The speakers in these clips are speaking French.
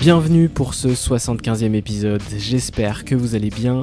Bienvenue pour ce 75e épisode, j'espère que vous allez bien.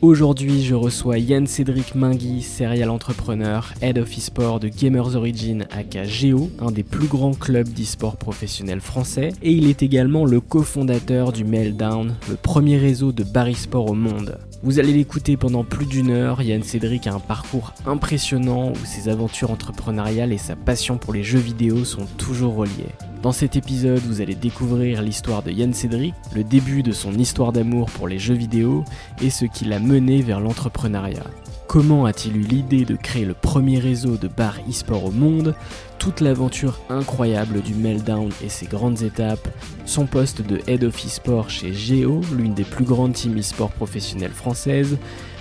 Aujourd'hui, je reçois Yann Cédric Mingui, serial entrepreneur, head of e-sport de Gamers Origin aka Geo, un des plus grands clubs d'e-sport professionnels français, et il est également le cofondateur du Meltdown, le premier réseau de bar au monde. Vous allez l'écouter pendant plus d'une heure, Yann Cédric a un parcours impressionnant où ses aventures entrepreneuriales et sa passion pour les jeux vidéo sont toujours reliées. Dans cet épisode, vous allez découvrir l'histoire de Yann Cédric, le début de son histoire d'amour pour les jeux vidéo et ce qui l'a mené vers l'entrepreneuriat. Comment a-t-il eu l'idée de créer le premier réseau de bars e-sport au monde Toute l'aventure incroyable du Meltdown et ses grandes étapes, son poste de Head of e-sport chez Geo, l'une des plus grandes teams e-sport professionnelles françaises,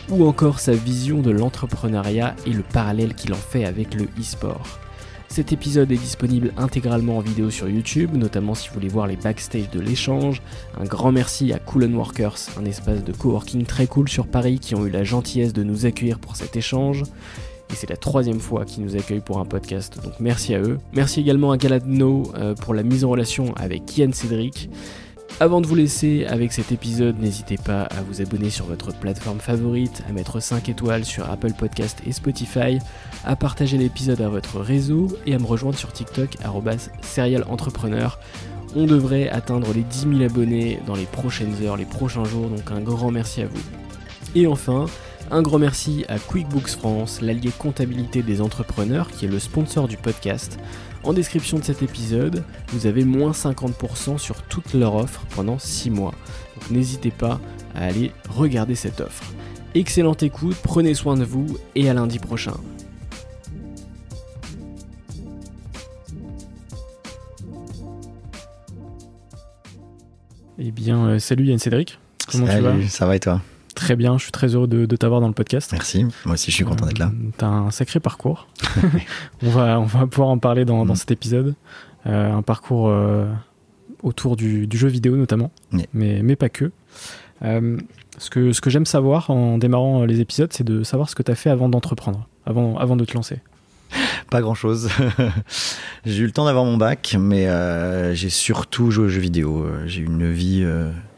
ou encore sa vision de l'entrepreneuriat et le parallèle qu'il en fait avec le e-sport. Cet épisode est disponible intégralement en vidéo sur YouTube, notamment si vous voulez voir les backstage de l'échange. Un grand merci à Cool Workers, un espace de coworking très cool sur Paris qui ont eu la gentillesse de nous accueillir pour cet échange. Et c'est la troisième fois qu'ils nous accueillent pour un podcast, donc merci à eux. Merci également à Galadno euh, pour la mise en relation avec Ian Cédric. Avant de vous laisser avec cet épisode, n'hésitez pas à vous abonner sur votre plateforme favorite, à mettre 5 étoiles sur Apple Podcast et Spotify, à partager l'épisode à votre réseau et à me rejoindre sur TikTok serialentrepreneur. On devrait atteindre les 10 000 abonnés dans les prochaines heures, les prochains jours, donc un grand merci à vous. Et enfin, un grand merci à QuickBooks France, l'allié comptabilité des entrepreneurs qui est le sponsor du podcast. En description de cet épisode, vous avez moins 50% sur toute leur offre pendant 6 mois. Donc n'hésitez pas à aller regarder cette offre. Excellente écoute, prenez soin de vous et à lundi prochain. Eh bien, euh, salut Yann Cédric. Comment tu vas? Ça va et toi? Très bien, je suis très heureux de, t'avoir dans le podcast. Merci, moi aussi je suis content d'être là. Euh, t'as un sacré parcours. on, va, on va pouvoir en parler dans, mm. cet épisode. Euh, un parcours euh, autour du, jeu vidéo notamment, mais, mais pas que. ce que, ce que j'aime savoir en démarrant les épisodes, c'est de savoir ce que tu as fait avant d'entreprendre, avant, avant de te lancer. Pas grand chose. j'ai eu le temps d'avoir mon bac, mais j'ai surtout joué aux jeux vidéo. J'ai eu une vie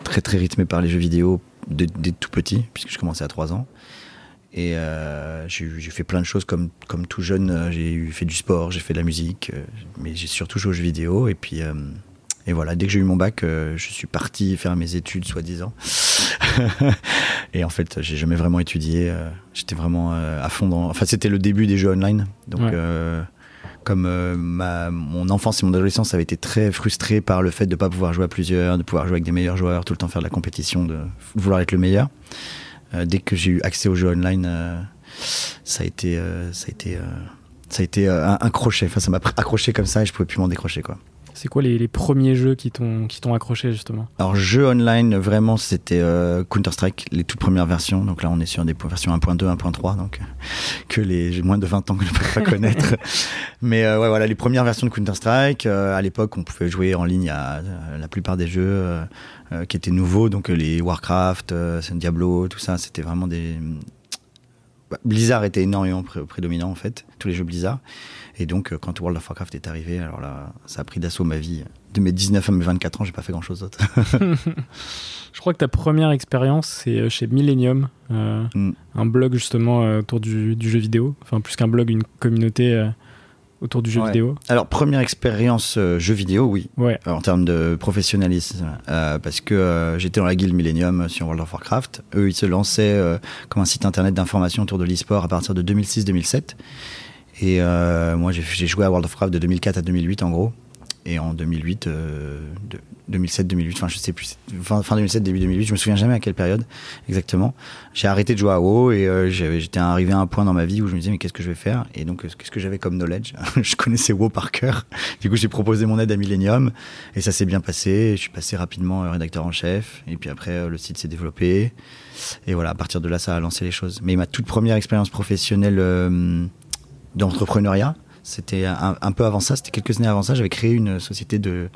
très très rythmée par les jeux vidéo dès, tout petit, puisque je commençais à 3 ans. Et euh, j'ai fait plein de choses comme, comme tout jeune. Euh, j'ai fait du sport, j'ai fait de la musique, euh, mais j'ai surtout joué aux jeux vidéo. Et puis, et voilà, dès que j'ai eu mon bac, je suis parti faire mes études, soi-disant. et en fait, j'ai jamais vraiment étudié. J'étais vraiment à fond dans. Enfin, c'était le début des jeux online. Donc, comme euh, mon enfance et mon adolescence avaient été très frustrés par le fait de ne pas pouvoir jouer à plusieurs, de pouvoir jouer avec des meilleurs joueurs, tout le temps faire de la compétition, de vouloir être le meilleur. Euh, dès que j'ai eu accès aux jeux online, euh, ça a été, un, crochet. Ça m'a accroché comme ça et je pouvais plus m'en décrocher quoi. C'est quoi les, les, premiers jeux qui t'ont qui t'ont accroché justement? Alors jeux online, vraiment c'était euh, Counter Strike, les toutes premières versions. Donc là on est sur des versions 1.2, 1.3, donc euh, que les moins de 20 ans que je ne peux pas connaître. Mais euh, ouais voilà les premières versions de Counter Strike. à l'époque on pouvait jouer en ligne à, la plupart des jeux qui étaient nouveaux, donc les Warcraft, Diablo, tout ça, c'était vraiment des bah, Blizzard était énormément prédominant en fait, tous les jeux Blizzard. Et donc, euh, quand World of Warcraft est arrivé, alors là, ça a pris d'assaut ma vie. De mes 19 à mes 24 ans, j'ai pas fait grand chose d'autre. Je crois que ta première expérience, c'est euh, chez Millennium, euh, mm. un blog justement autour du, jeu vidéo. Enfin, plus qu'un blog, une communauté autour du jeu vidéo. Alors, première expérience jeu vidéo, oui. Ouais. en termes de professionnalisme. parce que j'étais dans la guilde Millennium sur World of Warcraft. Eux, ils se lançaient comme un site internet d'information autour de l'e-sport à partir de 2006-2007. Et euh, moi, j'ai joué à World of Warcraft de 2004 à 2008 en gros. Et en 2008, 2007, 2008, enfin je sais plus, fin, 2007, début 2008, je me souviens jamais à quelle période exactement. J'ai arrêté de jouer à WoW et euh, j'étais arrivé à un point dans ma vie où je me disais mais qu'est-ce que je vais faire? Et donc euh, qu'est-ce que j'avais comme knowledge? Je connaissais WoW par cœur. Du coup j'ai proposé mon aide à Millennium et ça s'est bien passé. Je suis passé rapidement rédacteur en chef et puis après le site s'est développé et voilà à partir de là ça a lancé les choses. Mais ma toute première expérience professionnelle d'entrepreneuriat. C'était un, peu avant ça, c'était quelques années avant ça, j'avais créé une société de,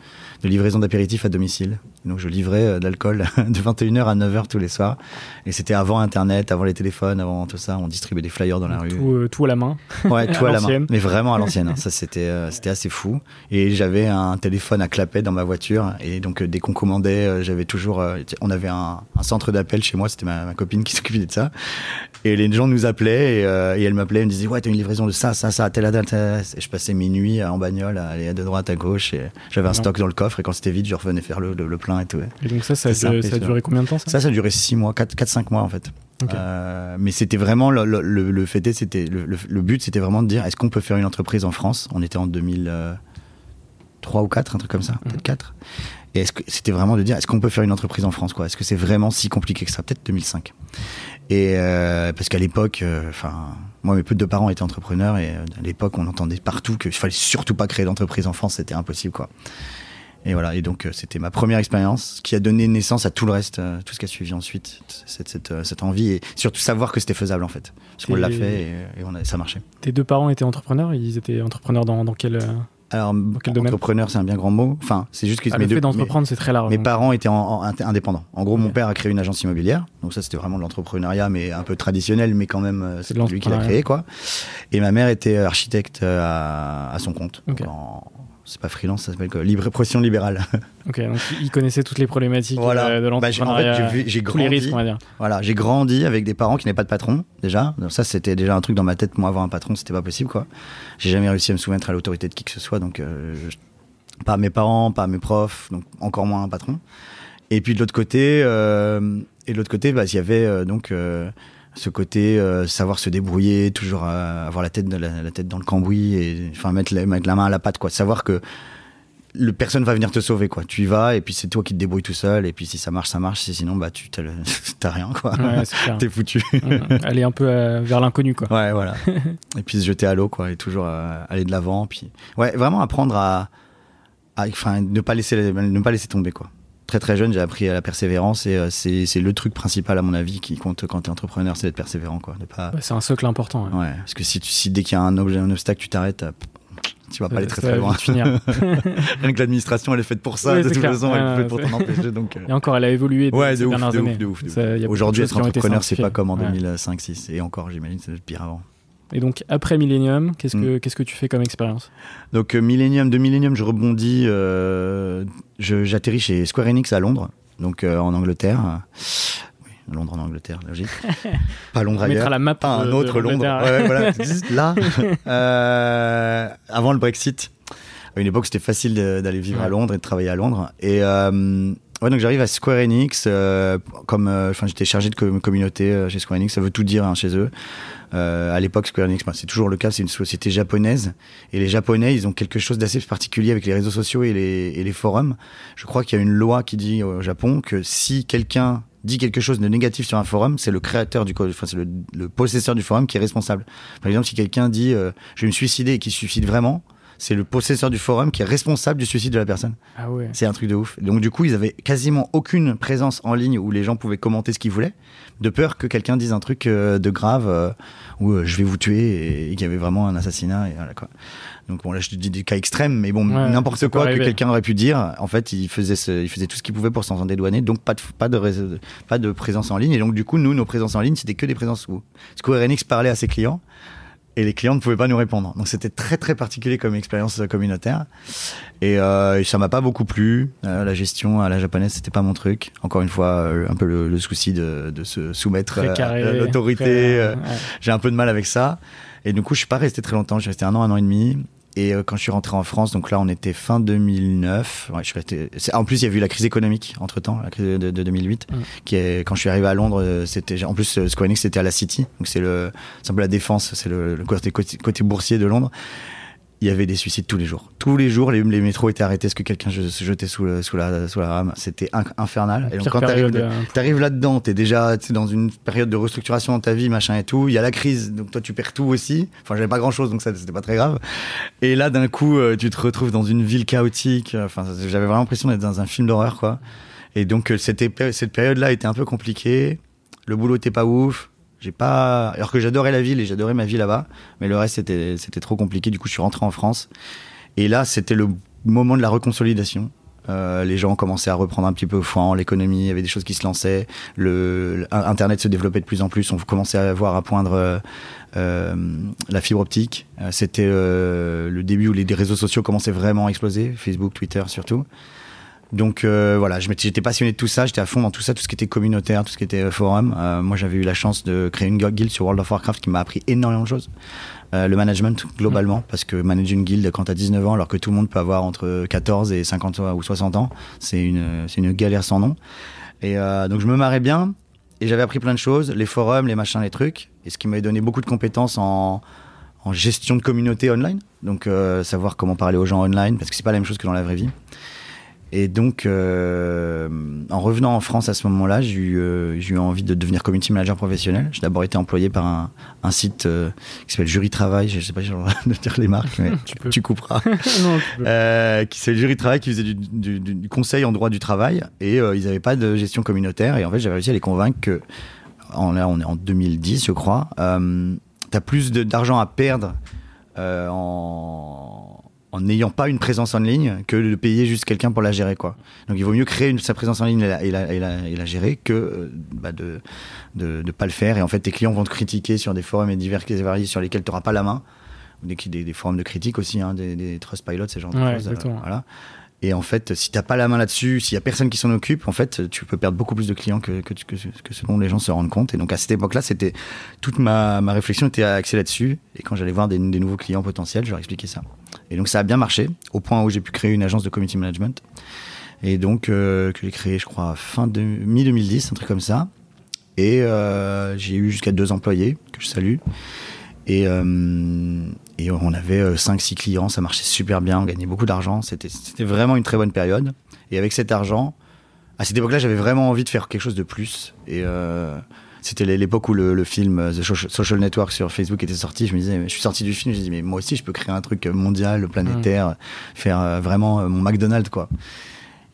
de livraison d'apéritifs à domicile. Donc je livrais euh, de l'alcool de 21h à 9h tous les soirs. Et c'était avant Internet, avant les téléphones, avant tout ça. On distribuait des flyers dans la rue. Euh, tout, à la main. Ouais, tout à, la main. Mais vraiment à l'ancienne. Hein. Ça, c'était euh, c'était assez fou. Et j'avais un téléphone à clapet dans ma voiture. Et donc, dès qu'on commandait, j'avais toujours. on avait un, centre d'appel chez moi. C'était ma, copine qui s'occupait de ça. Et les gens nous appelaient et, elle m'appelait. Elle me disait Ouais, t'as une livraison de ça, ça, ça, telle date. Et je passais mes nuits en bagnole à aller de droite à gauche. Et j'avais un stock dans le coffre. Et quand c'était vide, je revenais faire le, le, plein et tout. Et donc ça, ça, a, duré combien de temps ça Ça, ça a duré 6 mois, 4-5 mois en fait. Euh, mais c'était vraiment le, le, le, fait, c'était le, but, c'était vraiment de dire est-ce qu'on peut faire une entreprise en France? On était en 2003 ou 4, un truc comme ça, mhm. peut-être 4. Et c'était vraiment de dire est-ce qu'on peut faire une entreprise en France quoi? Est-ce que c'est vraiment si compliqué que ça? Peut-être 2005. Et euh, parce qu'à l'époque, euh, enfin. moi, mes deux parents étaient entrepreneurs et à l'époque, on entendait partout qu'il fallait surtout pas créer d'entreprise en France, c'était impossible, quoi. Et voilà, et donc euh, c'était ma première expérience qui a donné naissance à tout le reste, euh, tout ce qui a suivi ensuite, cette, cette, euh, cette envie et surtout savoir que c'était faisable en fait. Parce qu'on l'a fait et, on a, ça marchait. Tes deux parents étaient entrepreneurs? Ils étaient entrepreneurs dans, dans quel. Alors, entrepreneur, c'est un bien grand mot. Enfin, c'est juste que ah, le fait d'entreprendre, c'est très large. Mes parents étaient en, indépendants. En gros, mon père a créé une agence immobilière. Donc ça, c'était vraiment de l'entrepreneuriat, mais un peu traditionnel, mais quand même, c'est lui qui l'a créé, quoi. Et ma mère était architecte à, son compte. C'est pas freelance, ça s'appelle quoi Libre, profession libérale. Ok, donc il connaissait toutes les problématiques euh, de bah, l'entrepreneuriat. en fait, j'ai grandi. Les risques, on va dire. Voilà, j'ai grandi avec des parents qui n'avaient pas de patron déjà. Donc ça, c'était déjà un truc dans ma tête. Moi, avoir un patron, c'était pas possible, quoi. J'ai jamais réussi à me soumettre à l'autorité de qui que ce soit, donc euh, pas mes parents, pas mes profs, donc encore moins un patron. Et puis de l'autre côté, euh, et de l'autre côté, bah, il y avait donc ce côté euh, savoir se débrouiller, toujours euh, avoir la tête, la, tête dans le cambouis et enfin mettre la, mettre la main à la pâte quoi, savoir que le personne va venir te sauver quoi. Tu y vas et puis c'est toi qui te débrouilles tout seul et puis si ça marche ça marche, sinon bah tu t'as rien quoi. Ouais, T'es foutu. aller un peu euh, vers l'inconnu quoi. Ouais voilà. et puis se jeter à l'eau quoi et toujours aller de l'avant puis ouais vraiment apprendre à enfin ne pas laisser ne pas laisser tomber quoi très très jeune, j'ai appris à la persévérance et euh, c'est le truc principal à mon avis qui compte quand tu es entrepreneur, c'est d'être persévérant. quoi. Pas... c'est un socle important. Ouais. parce que si, tu, si dès qu'il y a un, objet, un obstacle, tu t'arrêtes, tu vas pas aller très très loin. Rien que l'administration, elle est faite pour ça, de toute façon, elle est faite pour t'en empêcher. Donc, euh. Et encore, elle a évolué ouais, de, ouf, de, ouf, de ouf, Aujourd'hui, être entrepreneur, c'est pas comme en 2005-6. Et encore, j'imagine, c'est pire avant. Et donc après Millennium, qu'est-ce que mm. qu'est-ce que tu fais comme expérience Donc euh, Millennium, de Millennium, je rebondis, euh, j'atterris chez Square Enix à Londres, donc euh, en Angleterre. Oui, Londres en Angleterre, logique. Pas Londres ailleurs. la map. Pas un autre Londres. Ouais, voilà, là. avant le Brexit. À une époque, c'était facile d'aller vivre à Londres et de travailler à Londres. Et Ouais, donc j'arrive à Square Enix, comme, enfin, j'étais chargé de communauté chez Square Enix, ça veut tout dire hein, chez eux. Euh, à l'époque, Square Enix, c'est toujours le cas, c'est une société japonaise. Et les Japonais, ils ont quelque chose d'assez particulier avec les réseaux sociaux et les, et les forums. Je crois qu'il y a une loi qui dit au Japon que si quelqu'un dit quelque chose de négatif sur un forum, c'est le créateur du enfin c'est le, possesseur du forum qui est responsable. Par exemple, si quelqu'un dit euh, je vais me suicider et qui suicide vraiment, c'est le possesseur du forum qui est responsable du suicide de la personne. Ah ouais. C'est un truc de ouf. Donc du coup, ils avaient quasiment aucune présence en ligne où les gens pouvaient commenter ce qu'ils voulaient, de peur que quelqu'un dise un truc euh, de grave euh, où euh, je vais vous tuer et, qu'il y avait vraiment un assassinat et voilà quoi. Donc bon là je te dis des cas extrêmes, mais bon Ouais, n'importe quoi que quelqu'un aurait pu dire, en fait il faisait ce- il faisait tout ce qu'il pouvait pour s'en dédouaner, donc pas de pas de pas de présence en ligne et donc du coup nous nos présences en ligne c'était que des présences où Square Enix parlait à ses clients et les clients ne pouvaient pas nous répondre. Donc c'était très très particulier comme expérience euh, communautaire. Et, euh, et ça m'a pas beaucoup plu. Euh, la gestion à la japonaise, c'était pas mon truc. Encore une fois, euh, un peu le, le souci de, de se soumettre carré. à l'autorité. ouais. J'ai un peu de mal avec ça. Et du coup, je suis pas resté très longtemps. Je suis resté un an, un an et demi. Et euh, quand je suis rentré en France, donc là, on était fin 2009. Ouais, je suis resté. En plus, il y a eu la crise économique entre temps, la crise de, de 2008, Mm. qui est quand je suis arrivé à Londres, euh, c'était en plus euh, Square Enix c'était à la City, donc c'est le, c'est un peu la défense, c'est le, le côté côté boursier de Londres. Il y avait des suicides tous les jours. Tous les jours, les, les métros étaient arrêtés parce que quelqu'un se jetait sous, le- sous, la, sous la rame. C'était in- infernal. Et donc, quand t'arrives de- euh, là-dedans, t'es déjà dans une période de restructuration dans ta vie, machin et tout. Il y a la crise, donc toi tu perds tout aussi. Enfin, j'avais pas grand-chose, donc ça c'était pas très grave. Et là, d'un coup, euh, tu te retrouves dans une ville chaotique. Enfin, j'avais vraiment l'impression d'être dans un film d'horreur, quoi. Et donc euh, cette, cette période-là était un peu compliquée. Le boulot était pas ouf. J'ai pas, alors que j'adorais la ville et j'adorais ma vie là-bas, mais le reste c'était c'était trop compliqué. Du coup, je suis rentré en France. Et là, c'était le moment de la reconsolidation. Euh, les gens commençaient à reprendre un petit peu au foin, l'économie, il y avait des choses qui se lançaient, le, Internet se développait de plus en plus, on commençait à voir à poindre euh, euh, la fibre optique. Euh, C'était euh, le début où les réseaux sociaux commençaient vraiment à exploser, Facebook, Twitter surtout. Donc euh, voilà, j'étais passionné de tout ça, j'étais à fond dans tout ça, tout ce qui était communautaire, tout ce qui était euh, forum. Euh, moi, j'avais eu la chance de créer une guilde sur World of Warcraft qui m'a appris énormément de choses. Euh, le management globalement, parce que manager une guilde quand t'as 19 ans, alors que tout le monde peut avoir entre 14 et 50 ou 60 ans, c'est une, c'est une galère sans nom. Et euh, donc je me marrais bien, et j'avais appris plein de choses, les forums, les machins, les trucs, et ce qui m'avait donné beaucoup de compétences en, en gestion de communauté online, donc euh, savoir comment parler aux gens online, parce que c'est pas la même chose que dans la vraie vie. Et donc, euh, en revenant en France à ce moment-là, j'ai eu, euh, j'ai eu envie de devenir community manager professionnel. J'ai d'abord été employé par un, un site euh, qui s'appelle Jury Travail. Je sais pas si j'ai le droit de dire les marques, mais Tu couperas. non, tu qui c'est le Jury Travail qui faisait du, du- du- du conseil en droit du travail et ils n'avaient pas de gestion communautaire. Et en fait, j'avais réussi à les convaincre que, en, là, on est en 2010, je crois, tu as plus d'argent à perdre en en n'ayant pas une présence en ligne que de payer juste quelqu'un pour la gérer quoi. Donc il vaut mieux créer une- sa présence en ligne et la, et la, et la- et la gérer que euh, bah, de, de de pas le faire et en fait tes clients vont te critiquer sur des forums et divers et variés sur lesquels tu n'auras pas la main des, des, des forums de critique aussi hein, des, des Trustpilot ce genre de Ouais, choses euh, exactement. voilà et en fait si t'as pas la main là-dessus s'il y a personne qui s'en occupe en fait tu peux perdre beaucoup plus de clients que que, que, ce dont les gens se rendent compte et donc à cette époque-là c'était toute ma, ma réflexion était axée là-dessus et quand j'allais voir des, nouveaux clients potentiels je leur expliquais ça et donc ça a bien marché, au point où j'ai pu créer une agence de community management. Et donc euh, que j'ai créé, je crois, fin de mi-2010, un truc comme ça. Et euh, j'ai eu jusqu'à deux employés, que je salue. Et, euh, et on avait 5-6 clients, ça marchait super bien, on gagnait beaucoup d'argent. C'était vraiment une très bonne période. Et avec cet argent, à cette époque-là, j'avais vraiment envie de faire quelque chose de plus. Et euh, c'était l'époque où le, le film euh, The Social- Network sur Facebook était sorti. Je me disais, je suis sorti du film, je me dit, mais moi aussi, je peux créer un truc mondial, planétaire, faire euh, vraiment euh, mon McDonald's, quoi.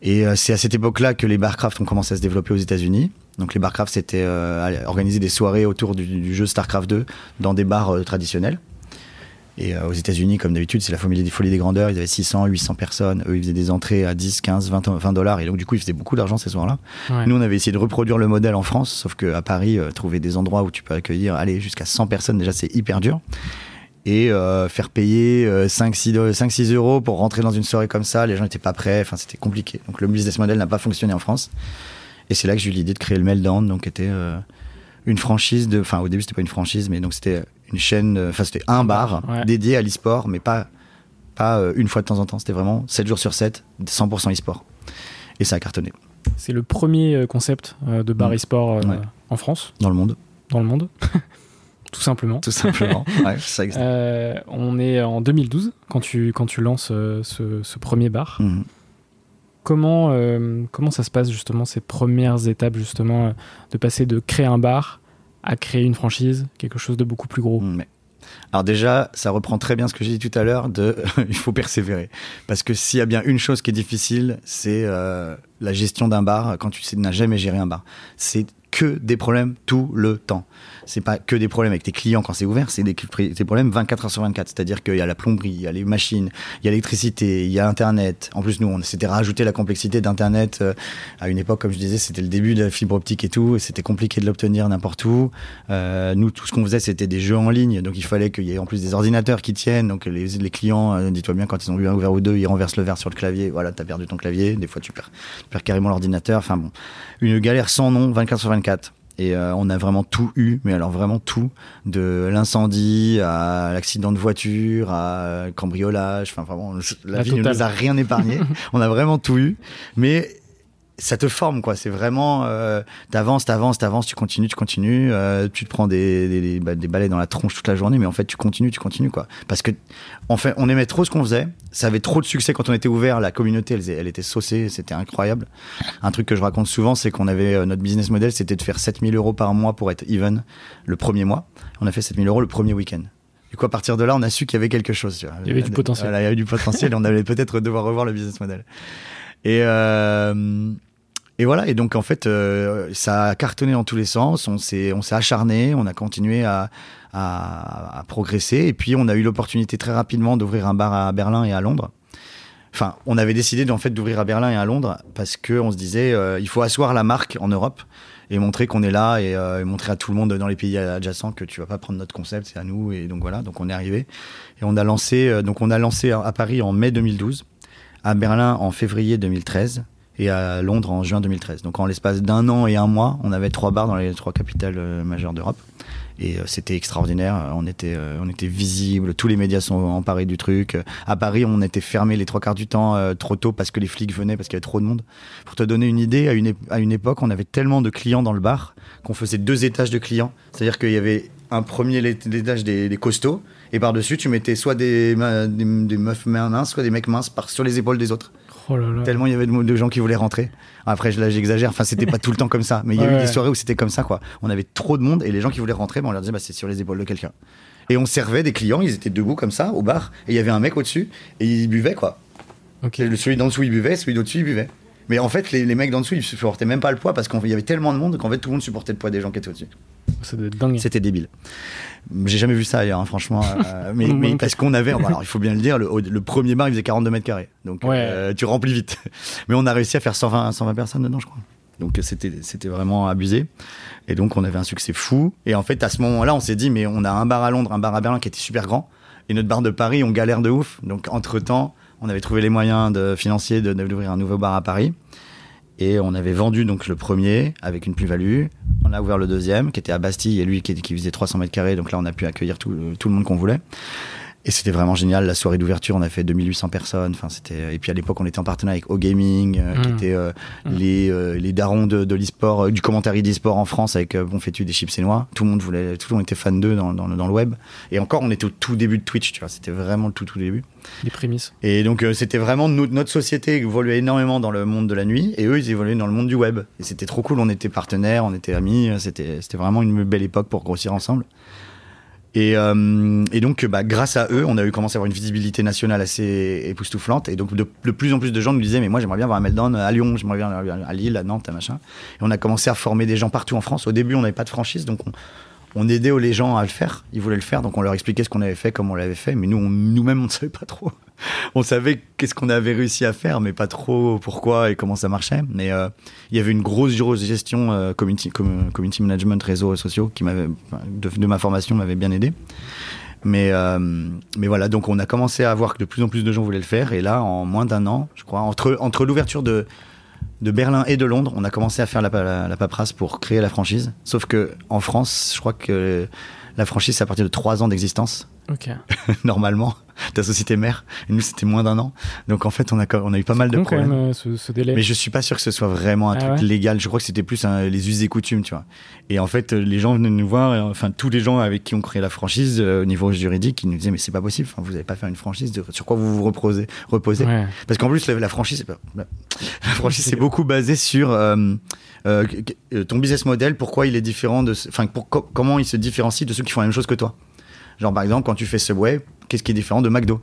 Et euh, c'est à cette époque-là que les barcraft ont commencé à se développer aux États-Unis. Donc les barcraft, c'était euh, organiser des soirées autour du, du jeu StarCraft 2 dans des bars euh, traditionnels. Et euh, aux États-Unis, comme d'habitude, c'est la folie des, folie des grandeurs. Ils avaient 600, 800 personnes. Eux, ils faisaient des entrées à 10, 15, 20, 20 dollars. Et donc, du coup, ils faisaient beaucoup d'argent ces soirs-là. Ouais. Nous, on avait essayé de reproduire le modèle en France, sauf qu'à Paris, euh, trouver des endroits où tu peux accueillir, aller jusqu'à 100 personnes, déjà, c'est hyper dur. Et euh, faire payer euh, 5-6 euros pour rentrer dans une soirée comme ça, les gens n'étaient pas prêts, enfin, c'était compliqué. Donc, le business model n'a pas fonctionné en France. Et c'est là que j'ai eu l'idée de créer le Meltdown, donc qui était euh, une franchise de. Enfin, au début, c'était pas une franchise, mais donc c'était une chaîne. euh, Enfin, c'était un bar Ouais. dédié à l'e-sport, mais pas, pas euh, une fois de temps en temps. C'était vraiment 7 jours sur 7, 100% e-sport. Et ça a cartonné C'est le premier euh, concept de bar Mm. e-sport Ouais. en France, dans le monde, dans le monde? Tout simplement. tout simplement. ouais, ça existe. Euh, on est en 2012 quand tu, quand tu lances ce, ce premier bar. Mhm. Comment, euh, comment ça se passe justement ces premières étapes justement euh, de passer de créer un bar à créer une franchise, quelque chose de beaucoup plus gros Alors déjà, ça reprend très bien ce que j'ai dit tout à l'heure de il faut persévérer. Parce que s'il y a bien une chose qui est difficile, c'est euh, la gestion d'un bar quand tu n'as jamais géré un bar. C'est que des problèmes tout le temps c'est pas que des problèmes avec tes clients quand c'est ouvert, c'est des, des, problèmes 24 heures sur 24. C'est-à-dire qu'il y a la plomberie, il y a les machines, il y a l'électricité, il y a Internet. En plus, nous, on s'était rajouté la complexité d'Internet euh, à une époque, comme je disais, c'était le début de la fibre optique et tout, et c'était compliqué de l'obtenir n'importe où. Euh, nous, tout ce qu'on faisait, c'était des jeux en ligne, donc il fallait qu'il y ait en plus des ordinateurs qui tiennent. Donc les, les clients, euh, dis-toi bien, quand ils ont vu un ouvert ou deux, ils renversent le verre sur le clavier. Voilà, t'as perdu ton clavier. Des fois, tu perds, tu perds carrément l'ordinateur. Enfin bon, une galère sans nom, 24 sur 24. Et euh, on a vraiment tout eu, mais alors vraiment tout, de l'incendie à l'accident de voiture, à cambriolage, enfin vraiment, la, vie ne nous a rien épargné. on a vraiment tout eu, mais ça te forme quoi. C'est vraiment euh, t'avances t'avances t'avances tu continues tu continues euh, tu te prends des des, bah, des, balais dans la tronche toute la journée mais en fait tu continues tu continues quoi. Parce que en fait on aimait trop ce qu'on faisait ça avait trop de succès quand on était ouvert la communauté elle, elle était saucée c'était incroyable un truc que je raconte souvent c'est qu'on avait euh, notre business model c'était de faire 7000 euros par mois pour être even le premier mois on a fait 7000 euros le premier week-end du coup, à partir de là, on a su qu'il y avait quelque chose. Tu vois. Il y avait du potentiel. il y avait du potentiel et on allait peut-être devoir revoir le business model. Et, euh, et voilà, et donc en fait, euh, ça a cartonné dans tous les sens, on s'est, acharné, on a continué à, à, à, progresser, et puis on a eu l'opportunité très rapidement d'ouvrir un bar à Berlin et à Londres. Enfin, on avait décidé en fait d'ouvrir à Berlin et à Londres parce qu'on se disait, euh, il faut asseoir la marque en Europe et montrer qu'on est là et, euh, et, montrer à tout le monde dans les pays adjacents que tu vas pas prendre notre concept, c'est à nous, et donc voilà, donc on est arrivé et on a lancé, euh, donc on a lancé à Paris en mai 2012, à Berlin en février 2013 et à Londres en juin 2013. Donc en l'espace d'un an et un mois, on avait trois bars dans les trois capitales euh, majeures d'Europe. Et euh, c'était extraordinaire. On était, euh, on était visible. Tous les médias sont emparés du truc. À Paris, on était fermé les trois quarts du temps trop tôt parce que les flics venaient parce qu'il y avait trop de monde. Pour te donner une idée, à une, à une époque, on avait tellement de clients dans le bar qu'on faisait deux étages de clients. C'est-à-dire qu'il y avait un premier étage des, costauds et par-dessus, tu mettais soit des, des, meufs minces, soit des mecs minces sur les épaules des autres. Oh là là. Tellement il y avait de, de, gens qui voulaient rentrer. Après, là, j'exagère. Enfin, c'était pas tout le temps comme ça. Mais il y a ouais. eu des soirées où c'était comme ça, quoi. On avait trop de monde et les gens qui voulaient rentrer, ben, on leur disait, bah, c'est sur les épaules de quelqu'un. Et on servait des clients, ils étaient debout comme ça, au bar, et il y avait un mec au-dessus, et il buvait, quoi. Okay. Celui d'en dessous, il buvait, celui d'au-dessus, il buvait. Mais en fait, les, les mecs d'en dessous, ils supportaient même pas le poids parce qu'il y avait tellement de monde qu'en fait, tout le monde supportait le poids des gens qui étaient au-dessus. C'était débile. J'ai jamais vu ça ailleurs, hein, franchement. Euh, mais, mais parce qu'on avait, alors il faut bien le dire, le, le, premier bar il faisait 42 mètres carrés. Donc ouais. euh, tu remplis vite. Mais on a réussi à faire 120, 120 personnes dedans, je crois. Donc c'était c'était vraiment abusé. Et donc on avait un succès fou. Et en fait, à ce moment-là, on s'est dit, mais on a un bar à Londres, un bar à Berlin qui était super grand. Et notre bar de Paris, on galère de ouf. Donc entre-temps, on avait trouvé les moyens de, financiers d'ouvrir un nouveau bar à Paris. Et on avait vendu donc le premier avec une plus-value. On a ouvert le deuxième qui était à Bastille et lui qui, qui faisait 300 mètres carrés. Donc là, on a pu accueillir tout le monde qu'on voulait. Et c'était vraiment génial. La soirée d'ouverture, on a fait 2800 personnes. Enfin, c'était. Et puis à l'époque, on était en partenariat avec O-Gaming, euh, mmh. qui était euh, mmh. les, euh, les darons de, de l'e-sport, euh, du commentaire d'e-sport en France avec Bon Fais-tu des chips et noix. Tout le monde voulait, tout le monde était fan d'eux dans, dans, dans, le web. Et encore, on était au tout début de Twitch, tu vois. C'était vraiment le tout, tout début. Les prémices. Et donc, c'était vraiment notre, notre société évoluait énormément dans le monde de la nuit et eux, ils évoluaient dans le monde du web. Et c'était trop cool. On était partenaires, on était amis. C'était, c'était vraiment une belle époque pour grossir ensemble. Et, euh, et, donc, bah, grâce à eux, on a eu commencé à avoir une visibilité nationale assez époustouflante. Et donc, de, plus en plus de gens nous disaient, mais moi, j'aimerais bien avoir un meltdown à Lyon, j'aimerais bien à Lille, à Nantes, à machin. Et on a commencé à former des gens partout en France. Au début, on n'avait pas de franchise, donc on, on aidait les gens à le faire. Ils voulaient le faire, donc on leur expliquait ce qu'on avait fait, comment on l'avait fait. Mais nous, nous-mêmes, on ne savait pas trop. on savait qu'est-ce qu'on avait réussi à faire, mais pas trop pourquoi et comment ça marchait. Mais euh, il y avait une grosse, gestion euh, community, com, community management, réseaux sociaux, qui m'avait, de, de, ma formation, m'avait bien aidé. Mais, euh, mais voilà, donc on a commencé à voir que de plus en plus de gens voulaient le faire. Et là, en moins d'un an, je crois, entre, entre l'ouverture de de Berlin et de Londres, on a commencé à faire la, paperasse pour créer la franchise. Sauf que en France, je crois que la franchise, c'est à partir de trois ans d'existence. Ok. Normalement, ta société mère. Et nous, c'était moins d'un an. Donc en fait, on a, on a eu pas mal de problèmes. Quand même, ce, ce, délai. Mais je suis pas sûr que ce soit vraiment un ah truc ouais légal. Je crois que c'était plus un, les us et coutumes, tu vois. Et en fait, les gens venaient nous voir, enfin tous les gens avec qui on créé la franchise euh, au niveau juridique, ils nous disaient mais c'est pas possible. Enfin, vous n'avez pas fait une franchise. De, sur quoi vous vous reposez, reposez ouais. Parce qu'en plus, la, la franchise, la, la franchise, c'est beaucoup basé sur euh, euh, ton business model. Comment il se différencie de ceux qui font la même chose que toi? Genre, par exemple, quand tu fais Subway, qu'est-ce qui est différent de McDo?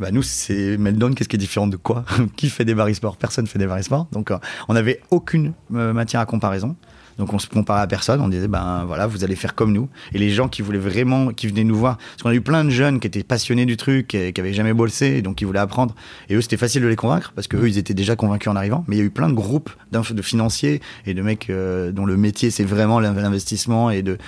Bah nous c'est Meltdown qu'est-ce qui est différent de quoi? Qui fait des paris sport? Personne fait des paris sport donc euh, on n'avait aucune euh, matière à comparaison donc on se comparait à personne, on disait ben voilà, vous allez faire comme nous. Et les gens qui voulaient vraiment, qui venaient nous voir, parce qu'on a eu plein de jeunes qui étaient passionnés du truc, et, qui avaient jamais bossé, donc qui voulaient apprendre. Et eux c'était facile de les convaincre parce que eux ils étaient déjà convaincus en arrivant. Mais il y a eu plein de groupes de financiers et de mecs euh, dont le métier c'est vraiment l'investissement et de,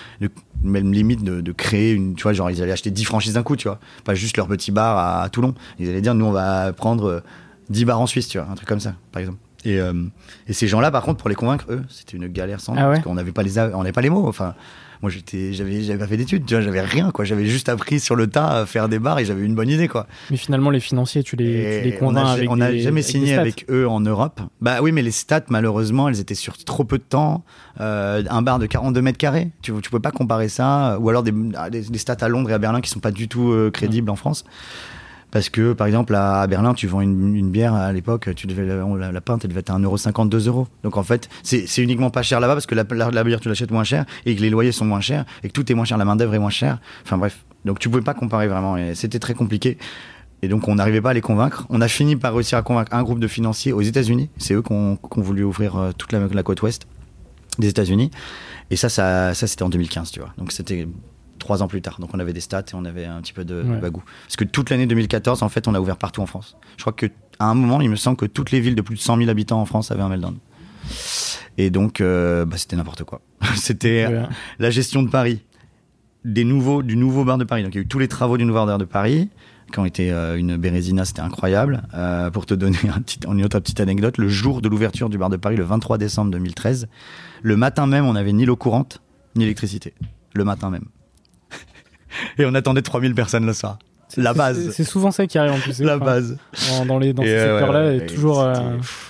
même limite de, créer une, tu vois, genre ils allaient acheter 10 franchises d'un coup, tu vois, pas juste leur petit bar à, Toulon. Ils allaient dire nous on va prendre 10 bars en Suisse, tu vois, un truc comme ça, par exemple. Euh, et, ces gens-là, par contre, pour les convaincre, eux, c'était une galère sans ah parce qu'on n'avait pas les, on n'avait pas les mots. Enfin, moi, j'étais, j'avais, j'avais pas fait d'études, tu vois, j'avais rien, quoi. J'avais juste appris sur le tas à faire des bars et j'avais une bonne idée, quoi. Mais finalement, les financiers, tu les, tu les convaincs On n'a jamais signé avec eux en Europe. Bah oui, mais les stats, malheureusement, elles étaient sur trop peu de temps. Euh, un bar de 42 mètres carrés, tu, tu peux pas comparer ça. Ou alors des, des, stats à Londres et à Berlin qui sont pas du tout euh, crédibles en France. Parce que, par exemple, à Berlin, tu vends une, bière à l'époque, tu devais la, la, pinte, elle devait être à 1,50€, 2 euros. Donc en fait, c'est uniquement pas cher là-bas parce que la, bière, tu l'achètes moins cher et que les loyers sont moins chers et que tout est moins cher, la main-d'œuvre est moins chère. Enfin bref. Donc tu pouvais pas comparer vraiment et c'était très compliqué. Et donc on n'arrivait pas à les convaincre. On a fini par réussir à convaincre un groupe de financiers aux États-Unis. C'est eux qui ont, voulu ouvrir euh, toute la, côte ouest des États-Unis. Et ça, ça, ça c'était en 2015, tu vois. Donc c'était trois ans plus tard. Donc on avait des stats et on avait un petit peu de, bagou. Parce que toute l'année 2014, en fait, on a ouvert partout en France. Je crois qu'à un moment, il me semble que toutes les villes de plus de 100 000 habitants en France avaient un Meltdown. Et donc, euh, bah, c'était n'importe quoi. c'était la gestion de Paris, des nouveaux, du nouveau bar de Paris. Donc il y a eu tous les travaux du nouveau bar de Paris qui ont été euh, une bérésina, c'était incroyable. Euh, pour te donner un petit, une autre petite anecdote, le jour de l'ouverture du bar de Paris, le 23 décembre 2013, le matin même, on n'avait ni l'eau courante, ni l'électricité. Le matin même et on attendait 3000 personnes le soir. La base. C'est souvent ça qui arrive en plus. La base. Dans, les, dans ces secteurs-là, toujours. Euh,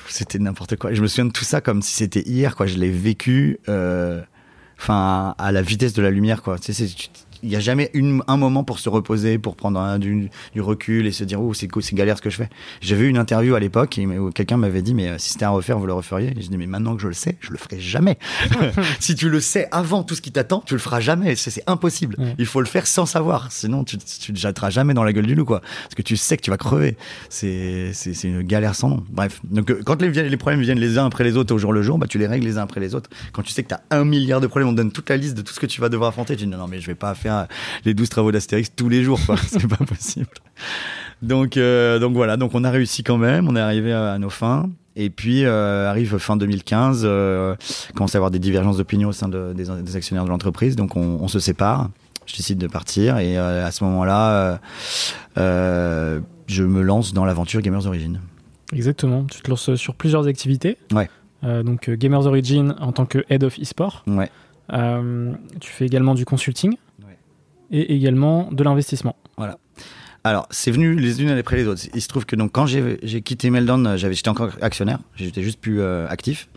c'était n'importe quoi. je me souviens de tout ça comme si c'était hier, quoi. Je l'ai vécu, euh, enfin, à la vitesse de la lumière, quoi. Tu sais, il n'y a jamais une, un moment pour se reposer, pour prendre du, recul et se dire, oh, c'est galère ce que je fais. J'avais eu une interview à l'époque où quelqu'un m'avait dit, mais euh, si c'était à refaire, vous le referiez? Et je dis, mais maintenant que je le sais, je le ferai jamais. si tu le sais avant tout ce qui t'attend, tu le feras jamais. C'est impossible. Il faut le faire sans savoir. Sinon, tu, tu te jetteras jamais dans la gueule du loup, quoi. Parce que tu sais que tu vas crever. C'est une galère sans nom. Bref. Donc, euh, quand les, les problèmes viennent les uns après les autres au jour le jour, bah, tu les règles les uns après les autres. Quand tu sais que tu as un milliard de problèmes, on te donne toute la liste de tout ce que tu vas devoir affronter, tu dis, non, non mais je vais pas faire les 12 travaux d'Astérix tous les jours, c'est pas possible. Donc, euh, donc voilà, donc on a réussi quand même, on est arrivé à, nos fins. Et puis euh, arrive fin 2015, euh, commence à avoir des divergences d'opinion au sein des, actionnaires de l'entreprise, donc on, se sépare. Je décide de partir et à ce moment-là, je me lance dans l'aventure Gamers Origin. Exactement. Tu te lances sur plusieurs activités. Ouais. donc Gamers Origin en tant que head of e-sport. Ouais. tu fais également du consulting et également de l'investissement. Voilà. Alors, c'est venu les unes après les autres. Il se trouve que donc quand j'ai quitté Meltdown, j'étais encore actionnaire, j'étais juste plus euh, actif.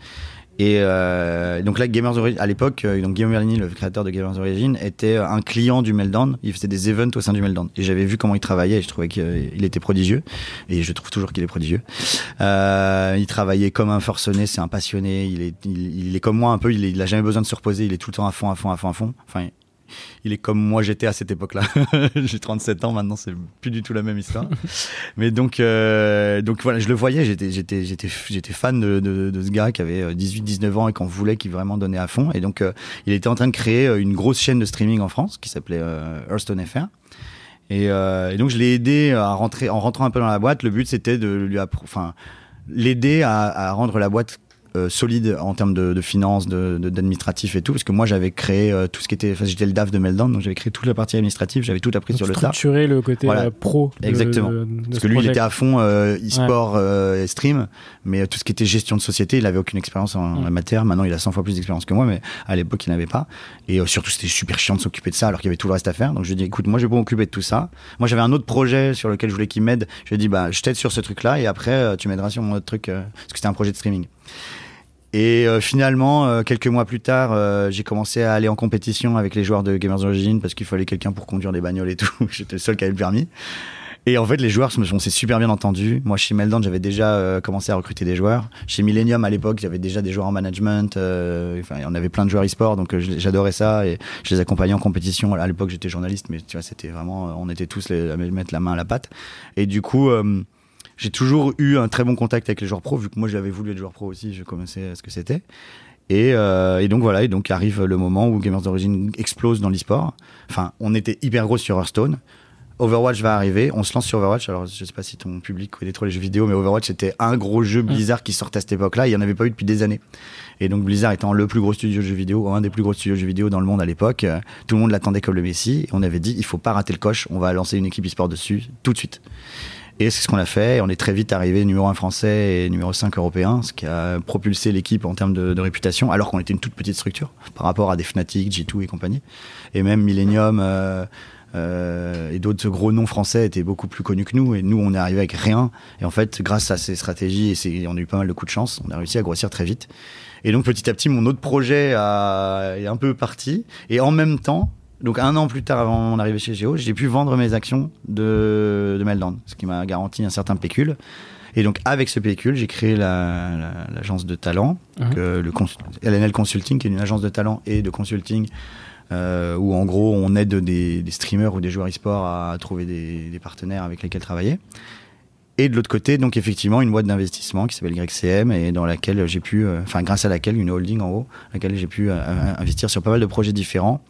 Et euh, donc là, Gamers Origin, à l'époque, euh, Guillaume Merlini, le créateur de Gamers Origin, était un client du Meltdown. Il faisait des events au sein du Meltdown. Et j'avais vu comment il travaillait et je trouvais qu'il était prodigieux. Et je trouve toujours qu'il est prodigieux. Euh, il travaillait comme un forcené, c'est un passionné. Il est, il, est comme moi un peu. Il, il a jamais besoin de se reposer. Il est tout le temps à fond, à fond, à fond, à fond. Enfin, il est comme moi j'étais à cette époque-là. J'ai 37 ans maintenant, c'est plus du tout la même histoire. Mais donc, euh, donc voilà, je le voyais, j'étais, j'étais, j'étais, j'étais fan de, de, ce gars qui avait 18-19 euh, ans et qu'on voulait qu'il vraiment donnait à fond. Et donc, euh, il était en train de créer une grosse chaîne de streaming en France qui s'appelait Hearthstone FR. Et, et, donc, je l'ai aidé à rentrer, en rentrant un peu dans la boîte. Le but, c'était de lui, enfin, l'aider à, à rendre la boîte euh, solide en termes de, de finances, d'administratif de, et tout, parce que moi j'avais créé euh, tout ce qui était, enfin, j'étais le DAF de Meltdown, donc j'avais créé toute la partie administrative, j'avais tout appris sur le tas. Structurer le côté euh, pro. Exactement. parce que lui, il était à fond e-sport et stream, mais tout ce qui était gestion de société, il avait aucune expérience en, la matière. Maintenant, il a 100 fois plus d'expérience que moi, mais à l'époque, il n'avait pas. Et surtout, c'était super chiant de s'occuper de ça, alors qu'il y avait tout le reste à faire. Donc je lui ai dit, écoute, moi, je vais pas m'occuper de tout ça. Moi, j'avais un autre projet sur lequel je voulais qu'il m'aide. Je lui ai dit, bah, je t'aide sur ce truc-là, et après, tu m'aideras sur mon autre truc, parce que c'était un projet de streaming. Et euh, finalement, euh, quelques mois plus tard, euh, j'ai commencé à aller en compétition avec les joueurs de Gamers Origin parce qu'il fallait quelqu'un pour conduire des bagnoles et tout. J'étais le seul qui avait le permis. Et en fait, les joueurs, on s'est super bien entendu. Moi, chez Meldon, j'avais déjà commencé à recruter des joueurs. Chez Millennium, à l'époque, j'avais déjà des joueurs en management. Enfin, on avait plein de joueurs e-sport, donc j'adorais ça. Et je les accompagnais en compétition. À l'époque, j'étais journaliste, mais tu vois, c'était vraiment, on était tous à mettre la main à la pâte. Et du coup, j'ai toujours eu un très bon contact avec les joueurs pro, vu que moi, j'avais voulu être joueur pro aussi. Je connaissais ce que c'était. Et, et, donc voilà, et donc arrive le moment où Gamers d'origine explose dans l'e-sport. Enfin, on était hyper gros sur Hearthstone. Overwatch va arriver, on se lance sur Overwatch. Alors, je sais pas si ton public connaît trop les jeux vidéo, mais Overwatch c'était un gros jeu. Blizzard qui sortait à cette époque-là. Il y en avait pas eu depuis des années. Et donc Blizzard étant le plus gros studio de jeux vidéo, un des plus gros studios de jeux vidéo dans le monde à l'époque, euh, tout le monde l'attendait comme le Messi. Et on avait dit, il faut pas rater le coche, on va lancer une équipe e-sport dessus tout de suite. Et c'est ce qu'on a fait. On est très vite arrivé numéro 1 français et numéro 5 européen, ce qui a propulsé l'équipe en termes de, réputation, alors qu'on était une toute petite structure par rapport à des Fnatic, G2 et compagnie. Et même Millennium, euh, euh, et d'autres gros noms français étaient beaucoup plus connus que nous. Et nous, on est arrivé avec rien. Et en fait, grâce à ces stratégies, et on a eu pas mal de coups de chance, on a réussi à grossir très vite. Et donc, petit à petit, mon autre projet a, est un peu parti. Et en même temps, donc un an plus tard, avant mon arrivée chez Géo, j'ai pu vendre mes actions de, de ce qui m'a garanti un certain pécule. Et donc, avec ce pécule, j'ai créé l'agence de talent, mmh. le LNL Consulting, qui est une agence de talent et de consulting euh, où en gros on aide des, streamers ou des joueurs e-sport à, trouver des, partenaires avec lesquels travailler. Et de l'autre côté, donc effectivement, une boîte d'investissement qui s'appelle YCM et dans laquelle j'ai pu, euh, enfin grâce à laquelle, une holding en haut, laquelle j'ai pu euh, investir sur pas mal de projets différents.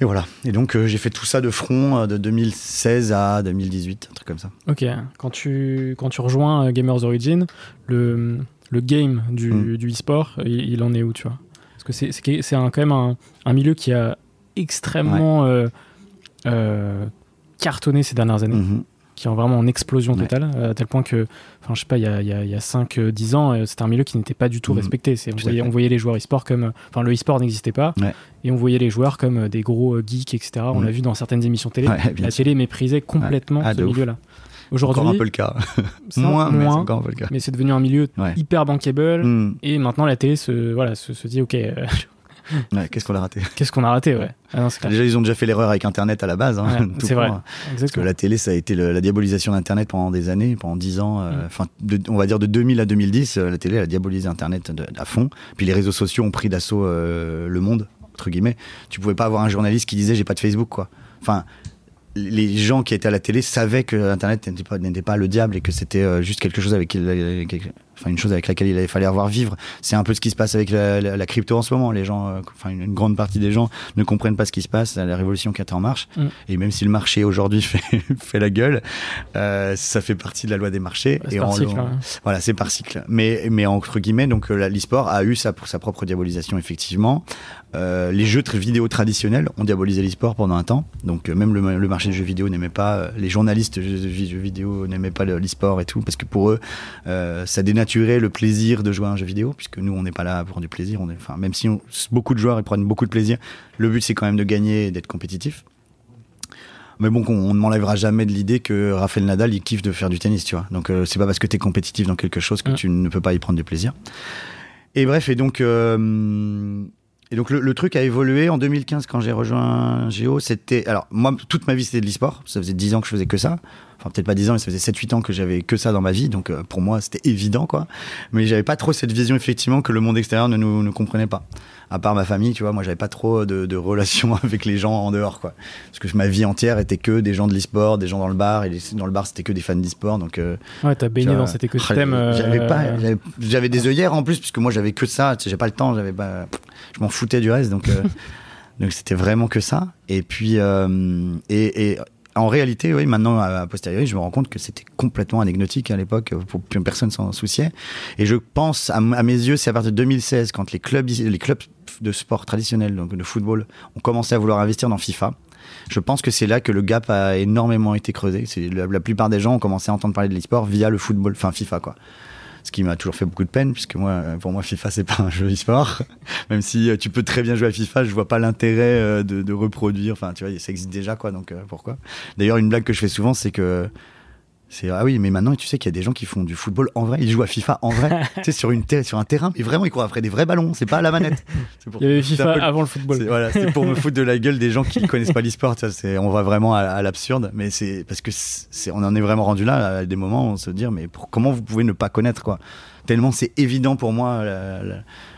Et voilà. Et donc j'ai fait tout ça de front de 2016 à 2018, un truc comme ça. Ok. Quand tu, quand tu rejoins Gamers Origin, le, le game du, hmm. du e-sport, il, en est où, tu vois? Parce que c'est quand même un, milieu qui a extrêmement euh, euh, cartonné ces dernières années. Mm-hmm. Qui est vraiment en explosion totale, euh, à tel point que, enfin, je sais pas, il y a, y a, 5-10 ans, c'était un milieu qui n'était pas du tout mm-hmm. respecté. On voyait, on voyait, les joueurs e-sport comme. Enfin, le e-sport n'existait pas, et on voyait les joueurs comme des gros geeks, etc. On mm. l'a vu dans certaines émissions télé. la télé méprisait complètement ah, ce milieu-là. Aujourd'hui, encore un peu le cas. moins, mais c'est encore un peu le cas. Mais c'est devenu un milieu hyper bankable. Hmm. Et maintenant, la télé se, voilà, se, dit, ok. Euh, qu'est-ce qu'on a raté? Qu'est-ce qu'on a raté, ouais. Ah déjà, ils ont déjà fait l'erreur avec Internet à la base. Hein, c'est vrai. Parce que la télé, ça a été la diabolisation d'Internet pendant des années, pendant 10 ans. Euh, hmm. Enfin, on va dire de 2000 à 2010, euh, la télé a diabolisé Internet à fond. Puis les réseaux sociaux ont pris d'assaut le monde, entre guillemets. Tu pouvais pas avoir un journaliste qui disait j'ai pas de Facebook, quoi. Enfin, les gens qui étaient à la télé savaient que Internet n'était pas, le diable et que c'était euh, juste quelque chose avec enfin une chose avec laquelle il fallait avoir vivre. C'est un peu ce qui se passe avec la, crypto en ce moment. Les gens, euh, enfin une, grande partie des gens ne comprennent pas ce qui se passe, la révolution qui est en marche. Mm. Et même si le marché aujourd'hui fait, fait la gueule, euh, ça fait partie de la loi des marchés. et par cycle, hein. Voilà, c'est par cycle. Mais, mais entre guillemets, donc l'e-sport a eu ça pour sa propre diabolisation effectivement. Les jeux vidéo traditionnels ont diabolisé l'e-sport pendant un temps. Donc même le, le marché des jeux vidéo n'aimait pas, les journalistes de jeux vidéo n'aimaient pas l'e-sport et tout, parce que pour eux, ça dénature le plaisir de jouer à un jeu vidéo, puisque nous, on n'est pas là pour du plaisir. On est, enfin, même si beaucoup de joueurs ils prennent beaucoup de plaisir, le but c'est quand même de gagner et d'être compétitif. Mais bon, on ne m'enlèvera jamais de l'idée que Rafael Nadal, il kiffe de faire du tennis, tu vois. Donc, euh, c'est pas parce que tu es compétitif dans quelque chose que tu ne peux pas y prendre du plaisir. Et bref, et donc, euh, et donc le, truc a évolué. En 2015, quand j'ai rejoint Géo, c'était. Alors, moi, toute ma vie, c'était de l'e-sport. Ça faisait 10 ans que je faisais que ça enfin peut-être pas 10 ans, mais ça faisait 7-8 ans que j'avais que ça dans ma vie, donc euh, pour moi c'était évident quoi. Mais j'avais pas trop cette vision effectivement que le monde extérieur ne nous comprenait pas. À part ma famille, tu vois, moi j'avais pas trop de, de relations avec les gens en dehors quoi. Parce que ma vie entière était que des gens de l'e-sport, des gens dans le bar, et dans le bar c'était que des fans d'e-sport. Donc, euh, ouais, t'as baigné dans cet écosystème. J'avais pas, euh, j'avais des œillères en plus, puisque moi j'avais que ça, tu sais, j'ai pas le temps, j'avais pas, je m'en foutais du reste, donc. Donc c'était vraiment que ça. Et puis, et, et, en réalité, oui, maintenant, à, posteriori, je me rends compte que c'était complètement anecdotique à l'époque, pour personne s'en souciait. Et je pense, à, mes yeux, c'est à partir de 2016, quand les clubs, les clubs de sport traditionnels, donc de football, ont commencé à vouloir investir dans FIFA. Je pense que c'est là que le gap a énormément été creusé. La, la, plupart des gens ont commencé à entendre parler de l'e-sport via le football, enfin FIFA, quoi ce qui m'a toujours fait beaucoup de peine, puisque moi, pour moi, FIFA, c'est pas un jeu e-sport. Même si euh, tu peux très bien jouer à FIFA, je vois pas l'intérêt euh, de, reproduire. Enfin, tu vois, ça existe déjà, quoi. Donc, euh, pourquoi? D'ailleurs, une blague que je fais souvent, c'est que C'est ah oui, mais maintenant tu sais qu'il y a des gens qui font du football en vrai, ils jouent à FIFA en vrai, tu sais sur une sur un terrain, mais vraiment ils courent après des vrais ballons, c'est pas à la manette. Pour, il y avait FIFA avant le football. C'est, voilà, c'est pour me foutre de la gueule des gens qui connaissent pas l'e-sport. C'est, on va vraiment à, l'absurde, mais c'est parce que c'est, on en est vraiment rendu là à des moments où on se dit mais comment vous pouvez ne pas connaître quoi? Tellement c'est évident pour moi.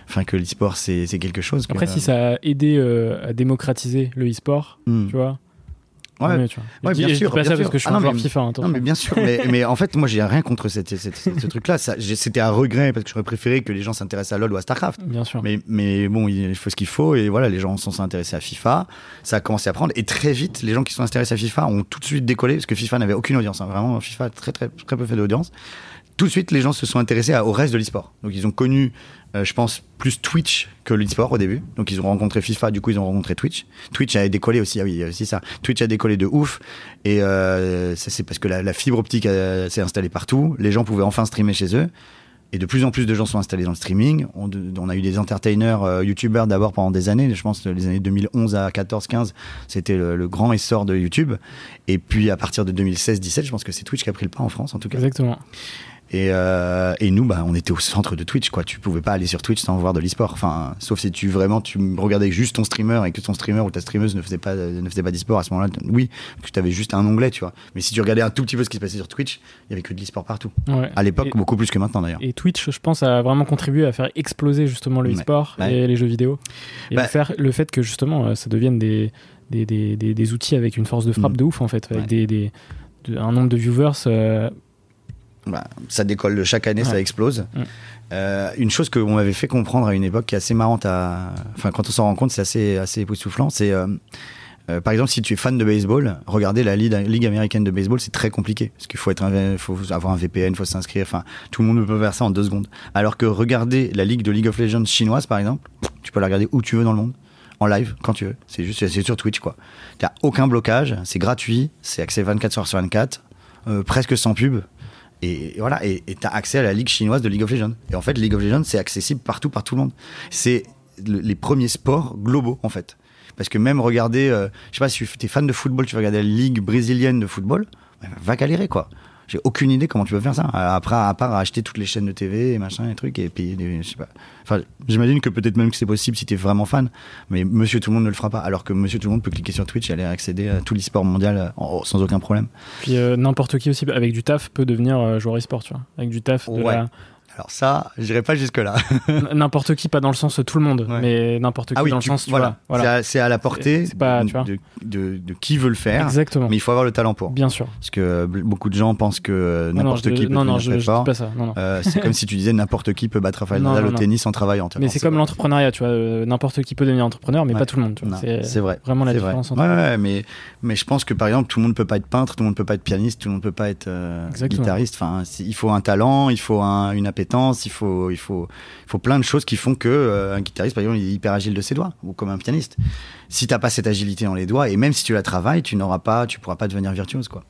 enfin que l'e-sport c'est, quelque chose. Après, si ça a aidé euh, à démocratiser le e-sport, hmm. tu vois, Ouais, ouais bien sûr. Pas ça parce que je suis ah, un joueur FIFA. Hein, non, mais bien sûr. mais, mais, en fait, moi, j'ai rien contre cette, cette, ce truc-là. C'était un regret parce que j'aurais préféré que les gens s'intéressent à LoL ou à StarCraft. Bien sûr. Mais, mais bon, il faut ce qu'il faut. Et voilà, les gens sont intéressés à FIFA. Ça a commencé à prendre. Et très vite, les gens qui sont intéressés à FIFA ont tout de suite décollé parce que FIFA n'avait aucune audience. Hein. Vraiment, FIFA très, très, très peu fait d'audience tout de suite, les gens se sont intéressés au reste de l'e-sport. Donc, ils ont connu, euh, je pense, plus Twitch que l'e-sport au début. Donc, ils ont rencontré FIFA, du coup, ils ont rencontré Twitch. Twitch a décollé aussi, ah oui, aussi ça. Twitch a décollé de ouf. Et euh, c'est parce que la, fibre optique s'est installée partout. Les gens pouvaient enfin streamer chez eux. Et de plus en plus de gens sont installés dans le streaming. On, a eu des entertainers, euh, youtubeurs d'abord pendant des années. Je pense les années 2011 à 14, 15, c'était le, le, grand essor de YouTube. Et puis à partir de 2016, 17, je pense que c'est Twitch qui a pris le pas en France en tout cas. Exactement. Et, euh, et, nous, bah, on était au centre de Twitch, quoi. Tu pouvais pas aller sur Twitch sans voir de l'e-sport. Enfin, sauf si tu vraiment tu regardais juste ton streamer et que ton streamer ou ta streameuse ne faisait pas ne faisait pas d'e-sport à ce moment-là. Oui, que tu avais juste un onglet, tu vois. Mais si tu regardais un tout petit peu ce qui se passait sur Twitch, il y avait que de l'e-sport partout. Ouais. À l'époque, beaucoup plus que maintenant d'ailleurs. Et Twitch, je pense, a vraiment contribué à faire exploser justement le e-sport et les jeux vidéo et bah, faire le fait que justement euh, ça devienne des des, des, des, outils avec une force de frappe mm. de ouf en fait, avec des, un nombre de viewers. Euh, bah, ça décolle chaque année, ça explose. Mm. Euh, une chose qu'on m'avait fait comprendre à une époque qui est assez marrante, à... enfin quand on s'en rend compte, c'est assez, assez époustouflant. C'est euh, euh, par exemple si tu es fan de baseball, regarder la ligue, américaine de baseball, c'est très compliqué parce qu'il faut être, un, faut avoir un VPN, il faut s'inscrire. Enfin, tout le monde peut faire ça en deux secondes. Alors que regarder la ligue de League of Legends chinoise, par exemple, tu peux la regarder où tu veux dans le monde en live quand tu veux. C'est juste, c'est sur Twitch quoi. T'as aucun blocage, c'est gratuit, c'est accès 24 heures sur 24, presque sans pub. Et, voilà, et tu as accès à la ligue chinoise de League of Legends. Et en fait, League of Legends, c'est accessible partout, par tout le monde. C'est les premiers sports globaux, en fait. Parce que même regarder, euh, je sais pas si tu es fan de football, tu vas regarder la ligue brésilienne de football, va galérer, quoi. J'ai aucune idée comment tu peux faire ça. Après, à part acheter toutes les chaînes de TV et machin et trucs et payer des, je sais pas. Enfin, j'imagine que peut-être même que c'est possible si tu es vraiment fan, mais Monsieur Tout le Monde ne le fera pas. Alors que Monsieur Tout le Monde peut cliquer sur Twitch et aller accéder à tout l'e-sport mondial euh, sans aucun problème. Puis euh, n'importe qui aussi avec du taf peut devenir euh, joueur e-sport, tu vois. Avec du taf, de ouais. Alors ça, j'irai pas jusque-là. n'importe qui, pas dans le sens tout le monde, mais n'importe qui ah dans le sens, voilà. voilà. C'est à, la portée de, de, qui veut le faire. Exactement. Mais il faut avoir le talent pour. Bien sûr. Parce que beaucoup de gens pensent que n'importe qui peut non, non, je, fort. pas ça. Euh, c'est comme si tu disais n'importe qui peut battre Rafael Nadal au tennis en travaillant. Mais c'est comme l'entrepreneuriat, tu vois. Euh, n'importe qui peut devenir entrepreneur, mais pas tout le monde. C'est vrai. Vraiment la différence. Entre ouais, mais mais je pense que par exemple, tout le monde peut pas être peintre, tout le monde peut pas être pianiste, tout le monde peut pas être euh, guitariste. Enfin, il faut un talent, il faut une appétence, il faut il faut, il faut plein de choses qui font que euh, un guitariste, par exemple, il est hyper agile de ses doigts, ou comme un pianiste. Si t'as pas cette agilité dans les doigts, et même si tu la travailles, tu n'auras pas, tu pourras pas devenir virtuose, quoi.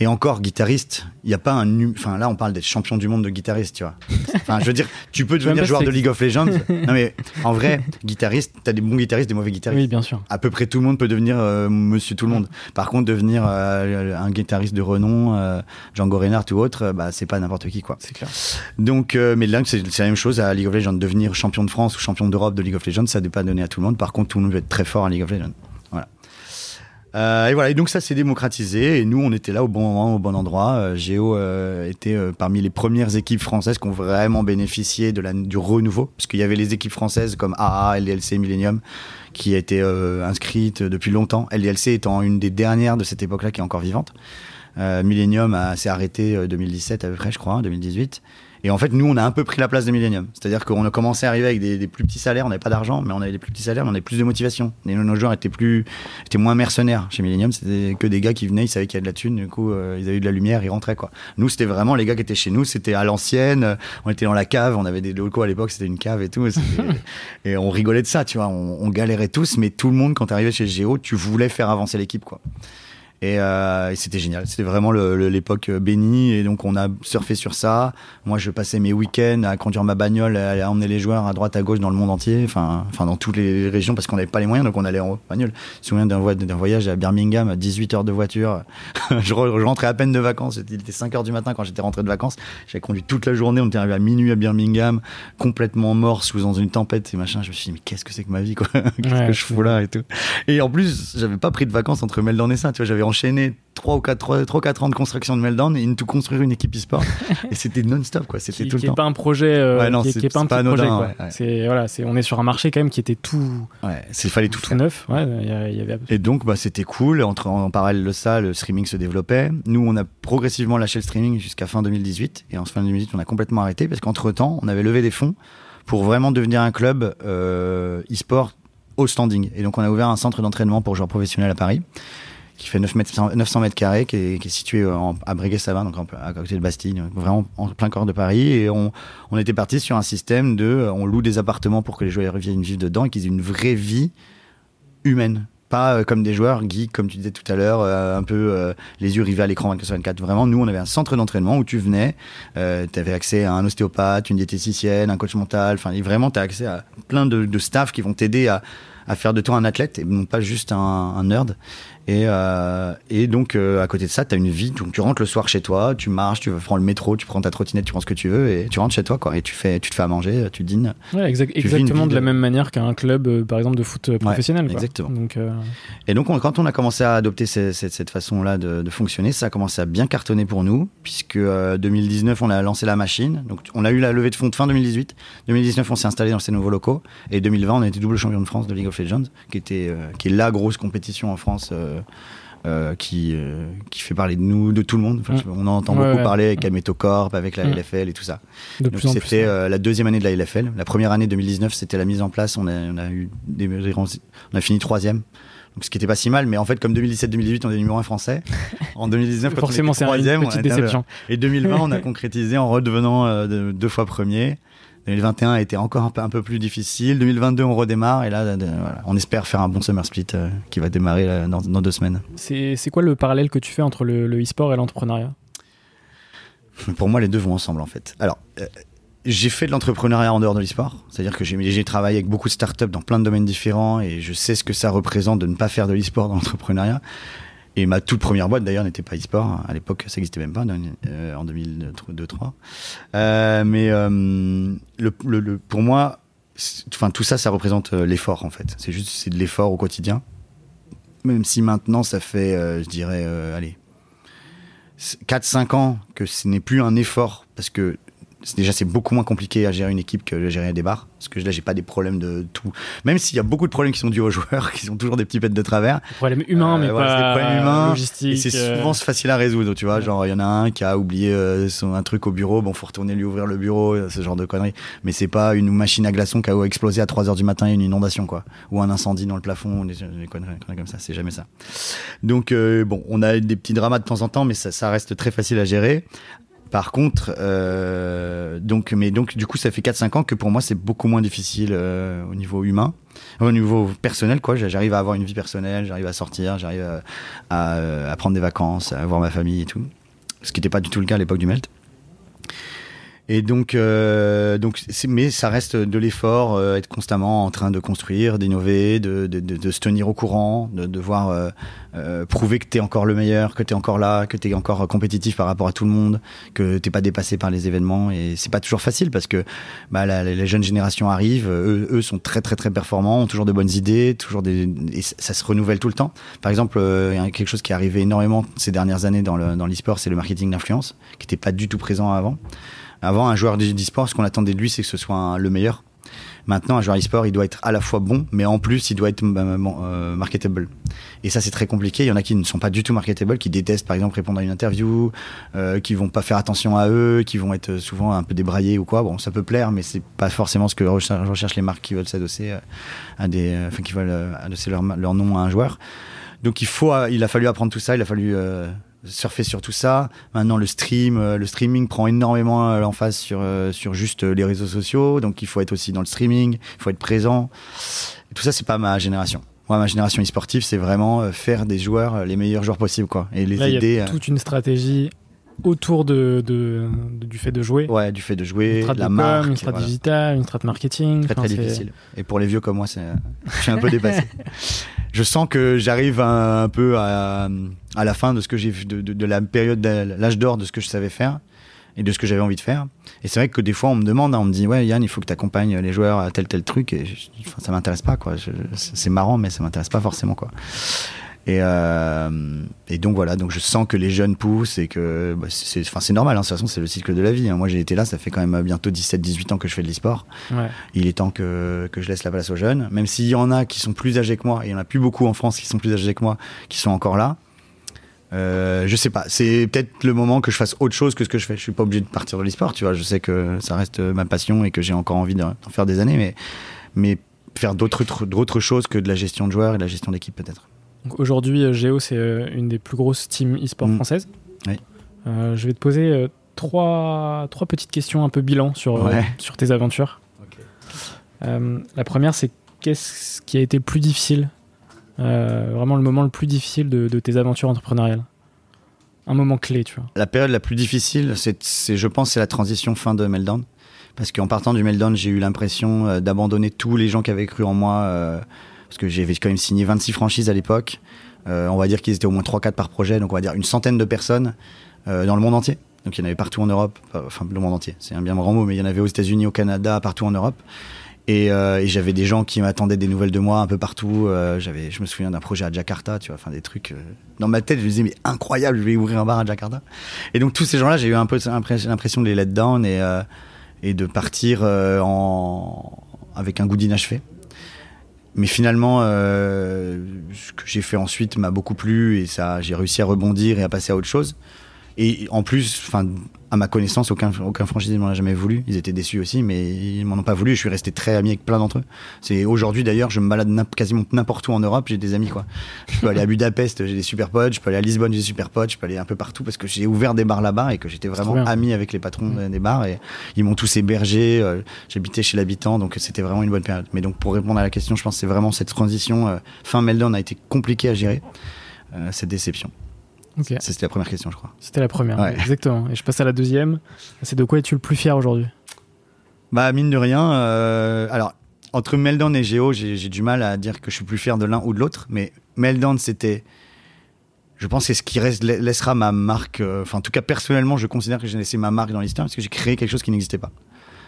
Et encore, guitariste, il n'y a pas un. Enfin, là, on parle d'être champion du monde de guitariste, tu vois. Enfin, je veux dire, tu peux devenir joueur de League of Legends. non, mais en vrai, guitariste, tu as des bons guitaristes, des mauvais guitaristes. Oui, bien sûr. À peu près tout le monde peut devenir euh, monsieur tout le monde. Par contre, devenir euh, un guitariste de renom, euh, Django Reinhardt ou autre, bah, c'est pas n'importe qui, quoi. C'est clair. Donc, mais là, c'est la même chose à League of Legends. Devenir champion de France ou champion d'Europe de League of Legends, ça n'est pas donné à tout le monde. Par contre, tout le monde veut être très fort à League of Legends. Euh, et voilà, et donc ça s'est démocratisé et nous on était là au bon moment, au bon endroit. Euh, Géo euh, était parmi les premières équipes françaises qui ont vraiment bénéficié de la, du renouveau, parce qu'il y avait les équipes françaises comme AA, LDLC, Millennium, qui étaient inscrites depuis longtemps. LDLC étant une des dernières de cette époque-là qui est encore vivante. Millennium s'est arrêté 2017 à peu près, je crois, 2018. Et en fait, nous, on a un peu pris la place de Millennium. C'est-à-dire qu'on a commencé à arriver avec des, plus petits salaires, on n'avait pas d'argent, mais on avait des plus petits salaires, mais on avait plus de motivation. Et nos, joueurs étaient, plus, étaient moins mercenaires. Chez Millennium, c'était que des gars qui venaient, ils savaient qu'il y avait de la thune, du coup, euh, ils avaient eu de la lumière, ils rentraient. Quoi. Nous, c'était vraiment les gars qui étaient chez nous, c'était à l'ancienne, euh, on était dans la cave, on avait des locaux à l'époque, c'était une cave et tout. Et, on rigolait de ça, tu vois, on, on, galérait tous, mais tout le monde, quand tu arrivais chez Géo, tu voulais faire avancer l'équipe. quoi. Et, euh, et c'était génial. C'était vraiment l'époque bénie. Et donc, on a surfé sur ça. Moi, je passais mes week-ends à conduire ma bagnole, à, à emmener les joueurs à droite, à gauche dans le monde entier. Enfin, enfin dans toutes les régions parce qu'on n'avait pas les moyens. Donc, on allait en bagnole. Je me souviens d'un voy- d'un voyage à Birmingham, 18 heures de voiture. je, re- je rentrais à peine de vacances. Il était 5 heures du matin quand j'étais rentré de vacances. J'avais conduit toute la journée. On était arrivé à minuit à Birmingham, complètement mort, sous dans une tempête et machin. Je me suis dit, mais qu'est-ce que c'est que ma vie, quoi? Qu'est-ce Ouais, que je fous là et tout? Et en plus, j'avais pas pris de vacances entre Melbourne et ça. Tu vois, j'avais enchaîné 3 ou 4, 3, 3 4 ans de construction de Melbourne et into construire une équipe e-sport. et c'était non-stop, quoi. C'était tout qui le est pas un projet euh, Ouais, non, qui, est- c'est- qui est pas un c'est pas petit projet anodin, ouais, ouais. c'est voilà c'est on est sur un marché quand même qui était tout, Ouais, il fallait tout tout neuf ouais il y, a- il y avait Et donc, bah, c'était cool. Entre, en parallèle de ça, le streaming se développait. Nous, on a progressivement lâché le streaming jusqu'à fin 2018. Et en fin 2018, on a complètement arrêté parce qu'entre temps, on avait levé des fonds pour vraiment devenir un club euh, e-sport au standing. Et donc, on a ouvert un centre d'entraînement pour joueurs professionnels à Paris qui fait 9 mètres, 900 mètres carrés, qui est, situé en- à Breguet-Savin, donc à côté de Bastille, vraiment en plein cœur de Paris. Et on, on était parti sur un système de, on loue des appartements pour que les joueurs viennent vivre dedans et qu'ils aient une vraie vie humaine. Pas euh, comme des joueurs geeks, comme tu disais tout à l'heure, euh, un peu euh, les yeux rivés à l'écran 24 sur 24. Vraiment, nous, on avait un centre d'entraînement où tu venais, tu avais accès à un ostéopathe, une diététicienne, un coach mental. Enfin, vraiment, tu as accès à plein de, de staff qui vont t'aider à, à faire de toi un athlète et non pas juste un, un nerd. Et, euh, et donc, euh, à côté de ça, tu as une vie. Donc, tu rentres le soir chez toi, tu marches, tu prends le métro, tu prends ta trottinette, tu prends ce que tu veux et tu rentres chez toi, quoi. Et tu, fais, tu te fais à manger, tu dînes. Ouais, exact- Tu vis une exactement de la même manière qu'un club euh, par exemple de foot professionnel quoi. exactement. donc Et donc, on- quand on a commencé à adopter ce- cette, cette façon-là de, de fonctionner, ça a commencé à bien cartonner pour nous, puisque euh, 2019, on a lancé la machine. Donc, on a eu la levée de fonds de fin 2018. 2019, on s'est installé dans ces nouveaux locaux. Et 2020, on a été double champion de France de League of Legends, qui, était, euh, qui est la grosse compétition en France. euh, euh, qui, euh, qui fait parler de nous, de tout le monde. Enfin, Mm. On en entend Ouais, beaucoup ouais. parler avec Ameto Corp, avec la Mm. LFL et tout ça. de Donc c'était euh, la deuxième année de la LFL. La première année 2019, c'était la mise en place. On a, on a eu des, on a fini troisième. Donc ce qui était pas si mal, mais en fait comme 2017-2018 on est numéro un français. En 2019 quand forcément on était troisième, on petite un peu- déception Et 2020 on a concrétisé en redevenant euh, de- deux fois premier. 2021 a été encore un peu, un peu plus difficile. 2022 on redémarre et là voilà, on espère faire un bon summer split euh, qui va démarrer là, dans, dans deux semaines. c'est quoi le parallèle que tu fais entre le, e-sport et l'entrepreneuriat? Pour moi, les deux vont ensemble en fait. Alors, euh, j'ai fait de l'entrepreneuriat en dehors de l'e-sport, c'est-à-dire que j'ai travaillé avec beaucoup de startups dans plein de domaines différents et je sais ce que ça représente de ne pas faire de l'e-sport dans l'entrepreneuriat. Et ma toute première boîte d'ailleurs n'était pas e-sport, à l'époque ça n'existait même pas, euh, en 2002-2003. Euh, mais euh, pour moi, enfin tout ça, ça représente l'effort en fait. C'est juste c'est de l'effort au quotidien. Même si maintenant ça fait, je dirais, allez, 4-5 ans que ce n'est plus un effort parce que déjà c'est beaucoup moins compliqué à gérer une équipe que de gérer des bars. Parce que là j'ai pas des problèmes de tout. Même s'il y a beaucoup de problèmes qui sont dus aux joueurs qui sont toujours des petits pets de travers. Problème humain Euh, mais voilà, pas des problèmes humains, logistique et c'est euh, souvent facile à résoudre tu vois. Genre il y en a un qui a oublié euh, son, un truc au bureau. Bon faut retourner lui ouvrir le bureau ce genre de conneries. Mais c'est pas une machine à glaçons qui a explosé à 3h du matin et une inondation quoi. Ou un incendie dans le plafond des, des conneries, des conneries comme ça. C'est jamais ça. Donc euh, bon on a des petits dramas de temps en temps mais ça, ça reste très facile à gérer par contre, euh, donc, mais donc, du coup, ça fait 4-5 ans que pour moi, c'est beaucoup moins difficile euh, au niveau humain, au niveau personnel, quoi. J'arrive à avoir une vie personnelle, j'arrive à sortir, j'arrive à, à, à prendre des vacances, à voir ma famille et tout. Ce qui n'était pas du tout le cas à l'époque du Melt. Et donc, euh, donc mais ça reste de l'effort, euh, être constamment en train de construire, d'innover, de, de, de, de se tenir au courant, de devoir euh, euh, prouver que tu es encore le meilleur, que tu es encore là, que tu es encore compétitif par rapport à tout le monde, que t'es pas dépassé par les événements. Et c'est pas toujours facile parce que bah, la- les jeunes générations arrivent, eux, eux sont très très très performants, ont toujours de bonnes idées, toujours des, et ça ça se renouvelle tout le temps. Par exemple, euh, il y a quelque chose qui est arrivé énormément ces dernières années dans le- dans l'e-sport, c'est le marketing d'influence, qui n'était pas du tout présent avant. Avant, un joueur d'e-sport, ce qu'on attendait de lui, c'est que ce soit le meilleur. Maintenant, un joueur e-sport, il doit être à la fois bon, mais en plus, il doit être euh, euh, marketable. Et ça, c'est très compliqué. Il y en a qui ne sont pas du tout marketable, qui détestent, par exemple, répondre à une interview, euh, qui vont pas faire attention à eux, qui vont être souvent un peu débraillés ou quoi. Bon, ça peut plaire, mais c'est pas forcément ce que recher- recherchent les marques qui veulent s'adosser euh, à des, euh, enfin, qui veulent euh, adosser leur, leur nom à un joueur. Donc, il faut, euh, il a fallu apprendre tout ça. Il a fallu euh, surfer sur tout ça. Maintenant, le stream, euh, le streaming prend énormément euh, l'emphase sur euh, sur juste les réseaux sociaux. Donc, il faut être aussi dans le streaming, il faut être présent. Et tout ça, c'est pas ma génération. Moi, ma génération e-sportive, c'est vraiment faire des joueurs les meilleurs joueurs possibles, quoi, et les Là, il aider. y a toute une stratégie autour de, de- de- du fait de jouer. Ouais, du fait de Une jouer, la de com, marque, une strat voilà. digitale, une strat marketing. très très difficile. Et pour les vieux comme moi, c'est, je suis un peu dépassé. je sens que j'arrive un, un peu à, à la fin de ce que j'ai, de, la période, de l'âge d'or de ce que je savais faire et de ce que j'avais envie de faire. Et c'est vrai que des fois, on me demande, hein, on me dit, ouais, Yann, il faut que tu accompagnes les joueurs à tel tel truc. Et je- enfin, ça m'intéresse pas, quoi. C'est marrant, mais ça m'intéresse pas forcément, quoi. Et, euh, et donc voilà, donc je sens que les jeunes poussent et que bah, c'est, normal, hein, de toute façon c'est le cycle de la vie. hein. Moi j'ai été là, ça fait quand même bientôt 17-18 ans que je fais de l'e-sport. Ouais. Il est temps que, que je laisse la place aux jeunes, même s'il y en a qui sont plus âgés que moi, et il y en a plus beaucoup en France qui sont plus âgés que moi, qui sont encore là. Euh, je sais pas, c'est peut-être le moment que je fasse autre chose que ce que je fais. Je suis pas obligé de partir de l'e-sport, tu vois. Je sais que ça reste ma passion et que j'ai encore envie d'en d'en faire des années, mais, mais faire d'autres d'autres choses que de la gestion de joueurs et de la gestion d'équipe peut-être. Donc Aujourd'hui, euh, Géo, c'est euh, une des plus grosses teams e-sport Mm. françaises. Oui. Euh, je vais te poser trois, trois petites questions un peu bilan sur, Ouais. sur tes aventures. Euh, la première, c'est qu'est-ce qui a été le plus difficile euh, Vraiment le moment le plus difficile de, de tes aventures entrepreneuriales? Un moment clé, tu vois. La période la plus difficile, c'est, c'est- je pense, c'est la transition fin de Meltdown. Parce qu'en partant du Meltdown, j'ai eu l'impression euh, d'abandonner tous les gens qui avaient cru en moi. euh, parce que j'avais quand même signé 26 franchises à l'époque. Euh, on va dire qu'ils étaient au moins 3-4 par projet. Donc on va dire une centaine de personnes euh, dans le monde entier. Donc il y en avait partout en Europe. euh, Enfin, le monde entier, c'est un bien grand mot, mais il y en avait aux États-Unis, au Canada, partout en Europe. Et, j'avais des gens qui m'attendaient des nouvelles de moi un peu partout. Je me souviens d'un projet à Jakarta, tu vois, enfin des trucs. dans ma tête, je me disais mais incroyable, je vais ouvrir un bar à Jakarta. Et donc tous ces gens-là, j'ai eu un peu l'impression de les let down et, de partir avec un goût d'inachevé. Mais finalement, euh, ce que j'ai fait ensuite m'a beaucoup plu et ça, j'ai réussi à rebondir et à passer à autre chose. Et en plus, enfin, à ma connaissance, aucun, aucun franchisé ne m'en a jamais voulu. Ils étaient déçus aussi, mais ils m'en ont pas voulu. Je suis resté très ami avec plein d'entre eux. C'est aujourd'hui d'ailleurs, je me balade quasiment n'importe où en Europe. J'ai des amis quoi. Je peux aller à Budapest, j'ai des super potes. Je peux aller à Lisbonne, j'ai des super potes. Je peux aller un peu partout parce que j'ai ouvert des bars là-bas et que j'étais vraiment ami avec les patrons Mm. des bars et ils m'ont tous hébergé. euh, J'habitais chez l'habitant, donc c'était vraiment une bonne période. Mais donc pour répondre à la question, je pense que c'est vraiment cette transition euh, fin Meldon a été compliquée à gérer. euh, cette déception. C'était la première question, je crois. C'était la première, Ouais. exactement. Et je passe à la deuxième. C'est de quoi es-tu le plus fier aujourd'hui? Bah, mine de rien, euh, alors, entre Meldon et Géo, j'ai du mal à dire que je suis plus fier de l'un ou de l'autre, mais Meldon, c'était. Je pense que c'est ce qui reste, la- laissera ma marque. euh, Enfin, en tout cas, personnellement, je considère que j'ai laissé ma marque dans l'histoire parce que j'ai créé quelque chose qui n'existait pas.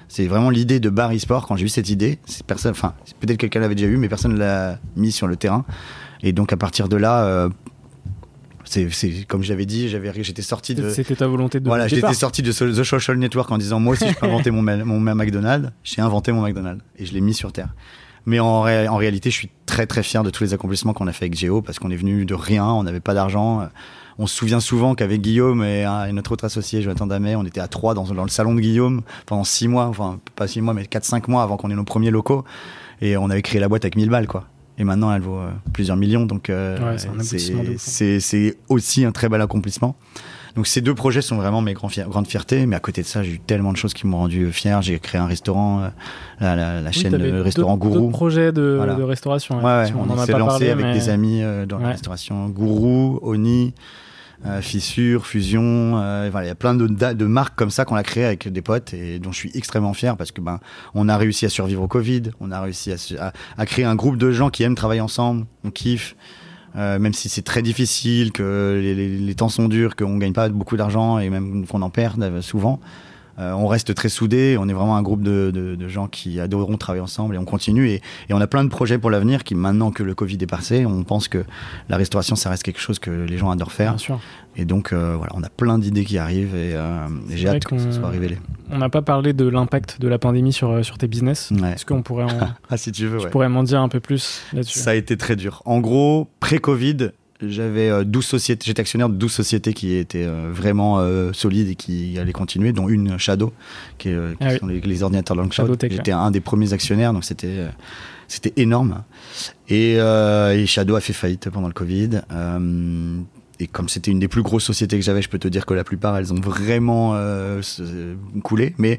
C'est vraiment l'idée de bar e-sport. Quand j'ai eu cette idée, personne, enfin, peut-être quelqu'un l'avait déjà eu, mais personne ne l'a mis sur le terrain. Et donc, à partir de là, euh, c'est comme j'avais dit, j'avais, j'étais sorti de. C'était ta volonté de Voilà, j'étais sorti de The Social Network en disant moi aussi je peux inventer mon, ma- mon, McDonald's. J'ai inventé mon McDonald's et je l'ai mis sur terre. Mais en, ré- en réalité, je suis très très fier de tous les accomplissements qu'on a fait avec Géo parce qu'on est venu de rien, on n'avait pas d'argent. On se souvient souvent qu'avec Guillaume et notre autre associé, Jonathan Damet, on était à trois dans, dans le salon de Guillaume pendant six mois, enfin pas six mois, mais quatre cinq mois avant qu'on ait nos premiers locaux. Et on avait créé la boîte avec 1000 balles, quoi. Et maintenant, elle vaut euh, plusieurs millions, donc euh, Ouais, c'est hein. aussi un très bel accomplissement. Donc ces deux projets sont vraiment mes grandes fiertés, mais à côté de ça, j'ai eu tellement de choses qui m'ont rendu fier. J'ai créé un restaurant, euh, la, la- la Oui, chaîne le restaurant Gourou. projets de, Voilà. de restauration. Ouais, ouais, Si on, en a s'est lancé parlé, avec mais- des amis euh, dans la restauration Gourou, Oni, euh, Fissure, Fusion. euh, il y a plein de, de marques comme ça qu'on a créées avec des potes et dont je suis extrêmement fier parce que ben on a réussi à survivre au Covid, on a réussi à, à- à créer un groupe de gens qui aiment travailler ensemble, on kiffe. Euh, même si c'est très difficile, que les, les- les temps sont durs, qu'on gagne pas beaucoup d'argent et même qu'on en perd euh, souvent, euh, on reste très soudés. On est vraiment un groupe de, de- de gens qui adoreront travailler ensemble et on continue. Et, et on a plein de projets pour l'avenir qui, maintenant que le Covid est passé, on pense que la restauration, ça reste quelque chose que les gens adorent faire. Bien sûr. Et donc, euh, voilà, on a plein d'idées qui arrivent et, euh, et j'ai hâte que ça soit révélé. On n'a pas parlé de l'impact de la pandémie sur, euh, sur tes business. Ouais. Est-ce qu'on pourrait, en- Ah, si tu veux, tu ouais. pourrais m'en dire un peu plus là-dessus? Ça a été très dur. En gros, pré-Covid, j'avais euh, 12 sociétés, j'étais actionnaire de 12 sociétés qui étaient euh, vraiment euh, solides et qui allaient continuer, dont une Shadow, qui, est, euh, qui Ah oui. sont les, les ordinateurs Longshot. Shadow Tech, J'étais un des premiers actionnaires, donc c'était euh, c'était énorme. Et, euh, et Shadow a fait faillite pendant le Covid. Euh, et comme c'était une des plus grosses sociétés que j'avais, je peux te dire que la plupart, elles ont vraiment euh, coulé. Mais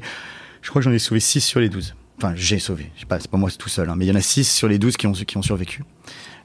je crois que j'en ai sauvé 6 sur les 12. Enfin, j'ai sauvé. Je sais pas, c'est pas moi tout seul, hein, mais il y en a 6 sur les 12 qui ont, qui ont survécu.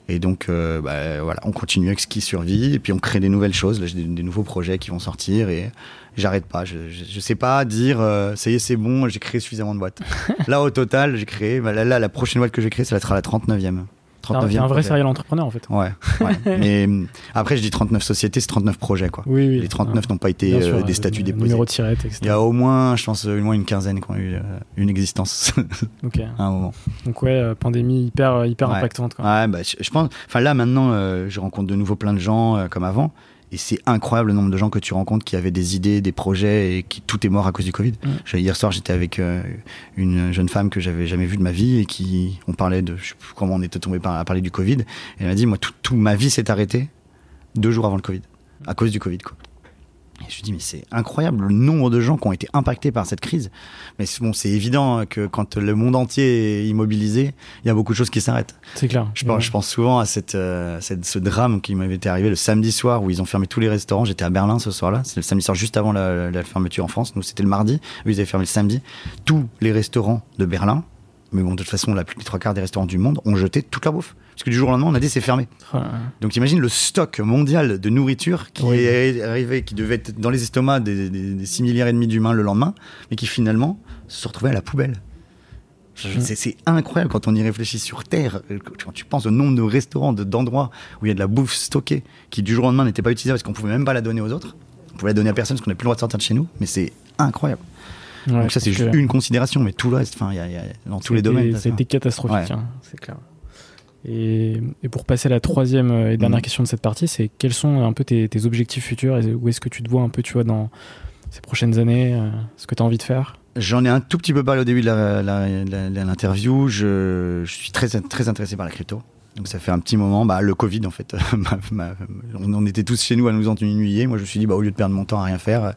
Et donc, euh, bah, voilà, on continue avec ce qui survit, et puis on crée des nouvelles choses. Là, j'ai des, nouveaux projets qui vont sortir, et j'arrête pas. Je, je, sais pas dire, euh, ça y est, c'est bon, j'ai créé suffisamment de boîtes. là, au total, j'ai créé, bah, là, là, la prochaine boîte que j'ai créée, ça sera la 39e. C'est un vrai serial entrepreneur en fait. Ouais. Mais euh, après, je dis 39 sociétés, c'est 39 projets quoi. Oui, oui. Les 39 n'ont pas été euh, des statuts déposés. Numéro de tirette, etc. Il y a au moins, je pense, au moins une quinzaine qui ont eu euh, une existence Ok. à un moment. Donc ouais, pandémie hyper, hyper impactante. Quoi. Ouais, bah, je, pense. Enfin là maintenant, je rencontre de nouveau plein de gens comme avant. Et c'est incroyable le nombre de gens que tu rencontres qui avaient des idées, des projets et qui tout est mort à cause du Covid. Mm. Hier soir, j'étais avec euh, une jeune femme que j'avais jamais vue de ma vie et qui, on parlait de, je sais plus comment on était tombé à parler du Covid. Et elle m'a dit, moi, toute tout, ma vie s'est arrêtée deux jours avant le Covid, à cause du Covid, quoi. Et je me dis, mais c'est incroyable le nombre de gens qui ont été impactés par cette crise. Mais bon, c'est évident que quand le monde entier est immobilisé, il y a beaucoup de choses qui s'arrêtent. C'est clair. Je pense, je pense souvent à cette, euh, cette, ce drame qui m'avait été arrivé le samedi soir où ils ont fermé tous les restaurants. J'étais à Berlin ce soir-là. C'est le samedi soir juste avant la, la fermeture en France. Nous, c'était le mardi. Eux, ils avaient fermé le samedi. Tous les restaurants de Berlin, mais bon, de toute façon, la plus des trois quarts des restaurants du monde ont jeté toute la bouffe. Parce que du jour au lendemain, on a dit c'est fermé. Donc imagine le stock mondial de nourriture qui est arrivé, qui devait être dans les estomacs des, des, 6 milliards et demi d'humains le lendemain, mais qui finalement se retrouvés à la poubelle. C'est incroyable quand on y réfléchit sur Terre. Quand tu penses au nombre de restaurants, d'endroits où il y a de la bouffe stockée qui du jour au lendemain n'était pas utilisée parce qu'on pouvait même pas la donner aux autres. On pouvait la donner à personne parce qu'on n'avait plus le droit de sortir de chez nous. Mais c'est incroyable. Donc ça c'est juste une considération, mais tout le reste, enfin, dans tous les domaines. C'était catastrophique, hein, c'est clair. Et, pour passer à la troisième et dernière mm. question de cette partie, c'est quels sont un peu tes, objectifs futurs et où est-ce que tu te vois un peu, tu vois, dans ces prochaines années, euh, ce que tu as envie de faire? J'en ai un tout petit peu parlé au début de l'interview. Je, je, suis très, très intéressé par la crypto. Donc ça fait un petit moment, bah, le Covid en fait, on était tous chez nous à nous ennuyer. Moi je me suis dit, bah, au lieu de perdre mon temps à rien faire,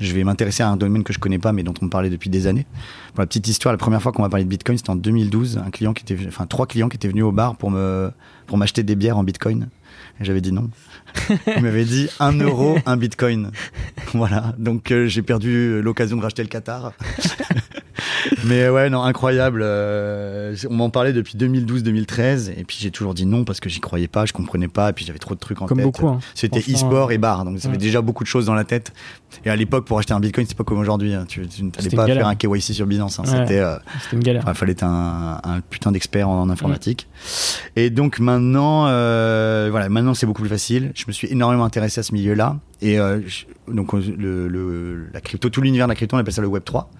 je vais m'intéresser à un domaine que je connais pas mais dont on me parlait depuis des années. Pour la petite histoire, la première fois qu'on m'a parlé de Bitcoin, c'était en 2012. Un client qui était, enfin trois clients qui étaient venus au bar pour me pour m'acheter des bières en Bitcoin. Et j'avais dit non. Il m'avait dit un euro, un Bitcoin. Voilà. Donc euh, j'ai perdu l'occasion de racheter le Qatar. mais ouais, non, incroyable. Euh, on m'en parlait depuis 2012-2013, et puis j'ai toujours dit non parce que j'y croyais pas, je comprenais pas, et puis j'avais trop de trucs en Comme tête. beaucoup. Hein. C'était e-sport et bar, donc ça avait déjà beaucoup de choses dans la tête. Et à l'époque, pour acheter un Bitcoin, c'est pas comme aujourd'hui. Hein. Tu, n'allais pas faire un KYC sur Binance. Hein. C'était, euh, une galère. Il fallait être un, putain d'expert en, informatique. Et donc maintenant, euh, voilà, maintenant c'est beaucoup plus facile. Je me suis énormément intéressé à ce milieu-là. Et donc le, la crypto, tout l'univers de la crypto, on appelle ça le Web 3.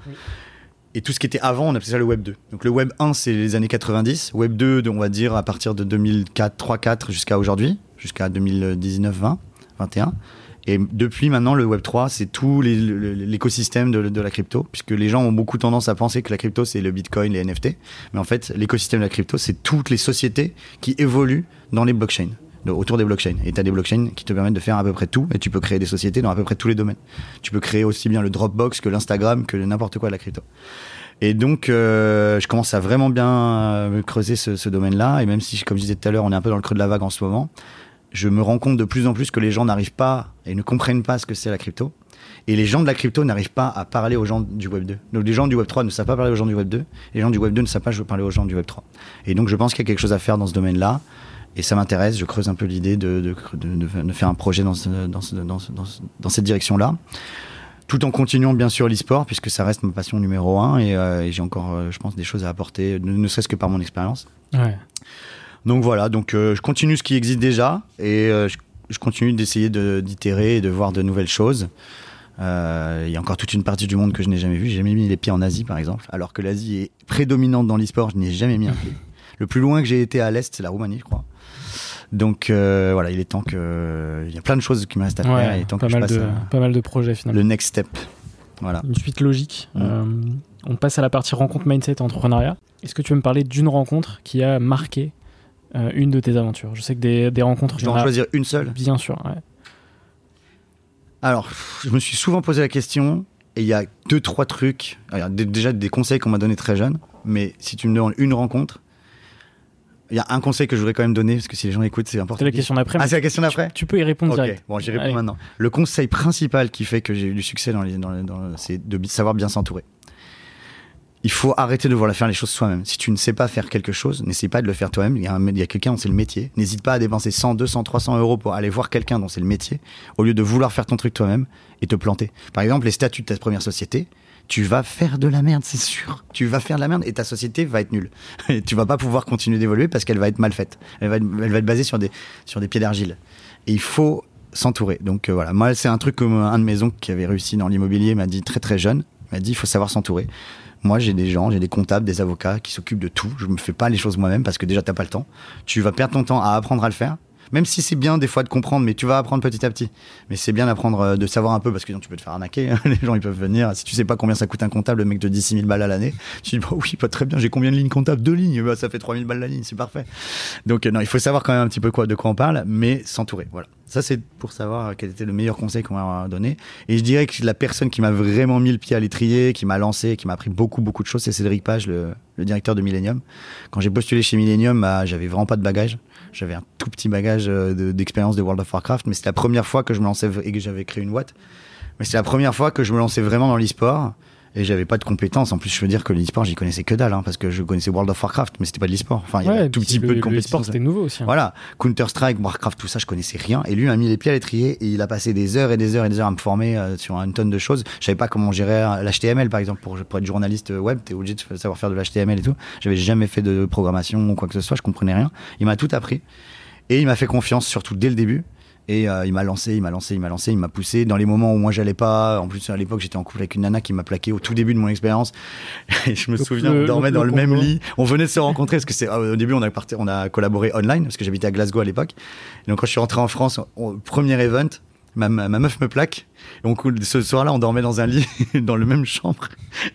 Et tout ce qui était avant, on appelait ça le Web 2. Donc le Web 1, c'est les années 90. Web 2, on va dire à partir de 2004, 3, 4 jusqu'à aujourd'hui, jusqu'à 2019, 20, 21. Et depuis maintenant, le Web 3, c'est tout l'écosystème de, de, la crypto, puisque les gens ont beaucoup tendance à penser que la crypto, c'est le Bitcoin, les NFT. Mais en fait, l'écosystème de la crypto, c'est toutes les sociétés qui évoluent dans les blockchains autour des blockchains. Et tu as des blockchains qui te permettent de faire à peu près tout, et tu peux créer des sociétés dans à peu près tous les domaines. Tu peux créer aussi bien le Dropbox que l'Instagram, que n'importe quoi de la crypto. Et donc, euh, je commence à vraiment bien euh, creuser ce, ce domaine-là, et même si, comme je disais tout à l'heure, on est un peu dans le creux de la vague en ce moment, je me rends compte de plus en plus que les gens n'arrivent pas et ne comprennent pas ce que c'est la crypto. Et les gens de la crypto n'arrivent pas à parler aux gens du Web 2. Donc les gens du Web 3 ne savent pas parler aux gens du Web 2. Et les gens du Web 2 ne savent pas parler aux gens du Web 3. Et donc je pense qu'il y a quelque chose à faire dans ce domaine-là et ça m'intéresse. Je creuse un peu l'idée de, de, de, faire un projet dans, dans, dans, dans cette direction-là. Tout en continuant bien sûr l'e-sport, puisque ça reste ma passion numéro un. Et, euh, j'ai encore, euh, je pense, des choses à apporter, ne, serait-ce que par mon expérience. Ouais. Donc voilà, donc euh, je continue ce qui existe déjà et je, je, continue d'essayer d'itérer et de voir de nouvelles choses. Il y a encore toute une partie du monde que je n'ai jamais vue. J'ai jamais mis les pieds en Asie, par exemple, alors que l'Asie est prédominante dans l'e-sport. Je n'y ai jamais mis un pied. Le plus loin que j'ai été à l'est, c'est la Roumanie, je crois. Donc euh, voilà, il est temps que. Il y a plein de choses qui me restent à faire. il est temps pas, que mal je passe de, pas mal de projets finalement. Le next step. Voilà. Une suite logique. Mm. Euh, on passe à la partie rencontre mindset entrepreneuriat. Est-ce que tu veux me parler d'une rencontre qui a marqué euh, une de tes aventures? Je sais que des, des rencontres. Je dois en choisir une seule? Bien sûr, ouais. Alors, je me suis souvent posé la question et il y a deux, trois trucs. Alors, déjà des conseils qu'on m'a donnés très jeune, mais si tu me demandes une rencontre, il y a un conseil que je voudrais quand même donner, parce que si les gens écoutent, c'est important. C'est la question d'après. Ah, c'est la question d'après tu, peux y répondre direct. Bon, j'y réponds maintenant. Le conseil principal qui fait que j'ai eu du succès, dans, les, dans, c'est de savoir bien s'entourer. il faut arrêter de vouloir faire les choses soi-même. Si tu ne sais pas faire quelque chose, n'essaie pas de le faire toi-même. Il y a, un- il y a quelqu'un dont c'est le métier. N'hésite pas à dépenser 100, 200, 300 euros pour aller voir quelqu'un dont c'est le métier, au lieu de vouloir faire ton truc toi-même et te planter. Par exemple, les statuts de ta première société, tu vas faire de la merde, c'est sûr. Tu vas faire de la merde et ta société va être nulle. Et tu vas pas pouvoir continuer d'évoluer parce qu'elle va être mal faite. Elle va être, elle va être basée sur des, sur des pieds d'argile. Et il faut s'entourer. Donc euh, voilà, moi c'est un truc comme un de mes oncles qui avait réussi dans l'immobilier m'a dit très très jeune, m'a dit il faut savoir s'entourer. Moi j'ai des gens, j'ai des comptables, des avocats qui s'occupent de tout. Je me fais pas les choses moi-même parce que déjà t'as pas le temps. Tu vas perdre ton temps à apprendre à le faire. Même si c'est bien des fois de comprendre, mais tu vas apprendre petit à petit. Mais c'est bien d'apprendre, euh, de savoir un peu, parce que sinon tu peux te faire arnaquer. hein. Les gens, ils peuvent venir. Si tu sais pas combien ça coûte un comptable, le mec te dit 6 000 balles à l'année. Tu dis, bah oui, pas très bien, j'ai combien de lignes comptables? Deux lignes, bah, ça fait 3 000 balles la ligne, c'est parfait. Donc, euh, non, il faut savoir quand même un petit peu quoi, de quoi on parle, mais s'entourer. Voilà. Ça, c'est pour savoir euh, quel était le meilleur conseil qu'on m'a donné. Et je dirais que la personne qui m'a vraiment mis le pied à l'étrier, qui m'a lancé, qui m'a appris beaucoup, beaucoup de choses, c'est Cédric Page, le, le directeur de Millennium. Quand j'ai postulé chez Millennium, bah, j'avais vraiment pas de bagage. J'avais un tout petit bagage euh, de- d'expérience de, World of Warcraft, mais c'était la première fois que je me lançais et que j'avais créé une boîte. Mais c'est la première fois que je me lançais vraiment dans l'e-sport. Et j'avais pas de compétences. En plus, je veux dire que l'e-sport, j'y connaissais que dalle, hein, parce que je connaissais World of Warcraft, mais c'était pas de l'e-sport. Enfin, il y avait un tout petit le- peu de le sport, c'était nouveau aussi. hein. Voilà, Counter-Strike, Warcraft, tout ça, je connaissais rien. Et lui m'a mis les pieds à l'étrier et il a passé des heures et des heures et des heures à me former euh, sur une tonne de choses. Je savais pas comment gérer l'HTML, par exemple, pour, pour être journaliste web, t'es obligé de savoir faire de l'HTML et tout. J'avais jamais fait de programmation ou quoi que ce soit, je comprenais rien. Il m'a tout appris et il m'a fait confiance, surtout dès le début. Et euh, il m'a lancé, il m'a lancé, il m'a lancé, il m'a poussé dans les moments où moi j'allais pas. En plus, à l'époque, j'étais en couple avec une nana qui m'a plaqué au tout début de mon expérience. Et je me Donc, souviens, le- on dormait le dans le même lit. On venait de se rencontrer parce que c'est euh, au début on a parti, on a collaboré online parce que j'habitais à Glasgow à l'époque. Et donc quand je suis rentré en France, au premier event, ma, ma, ma meuf me plaque. Et on coule, ce soir-là, on dormait dans un lit, dans le même chambre.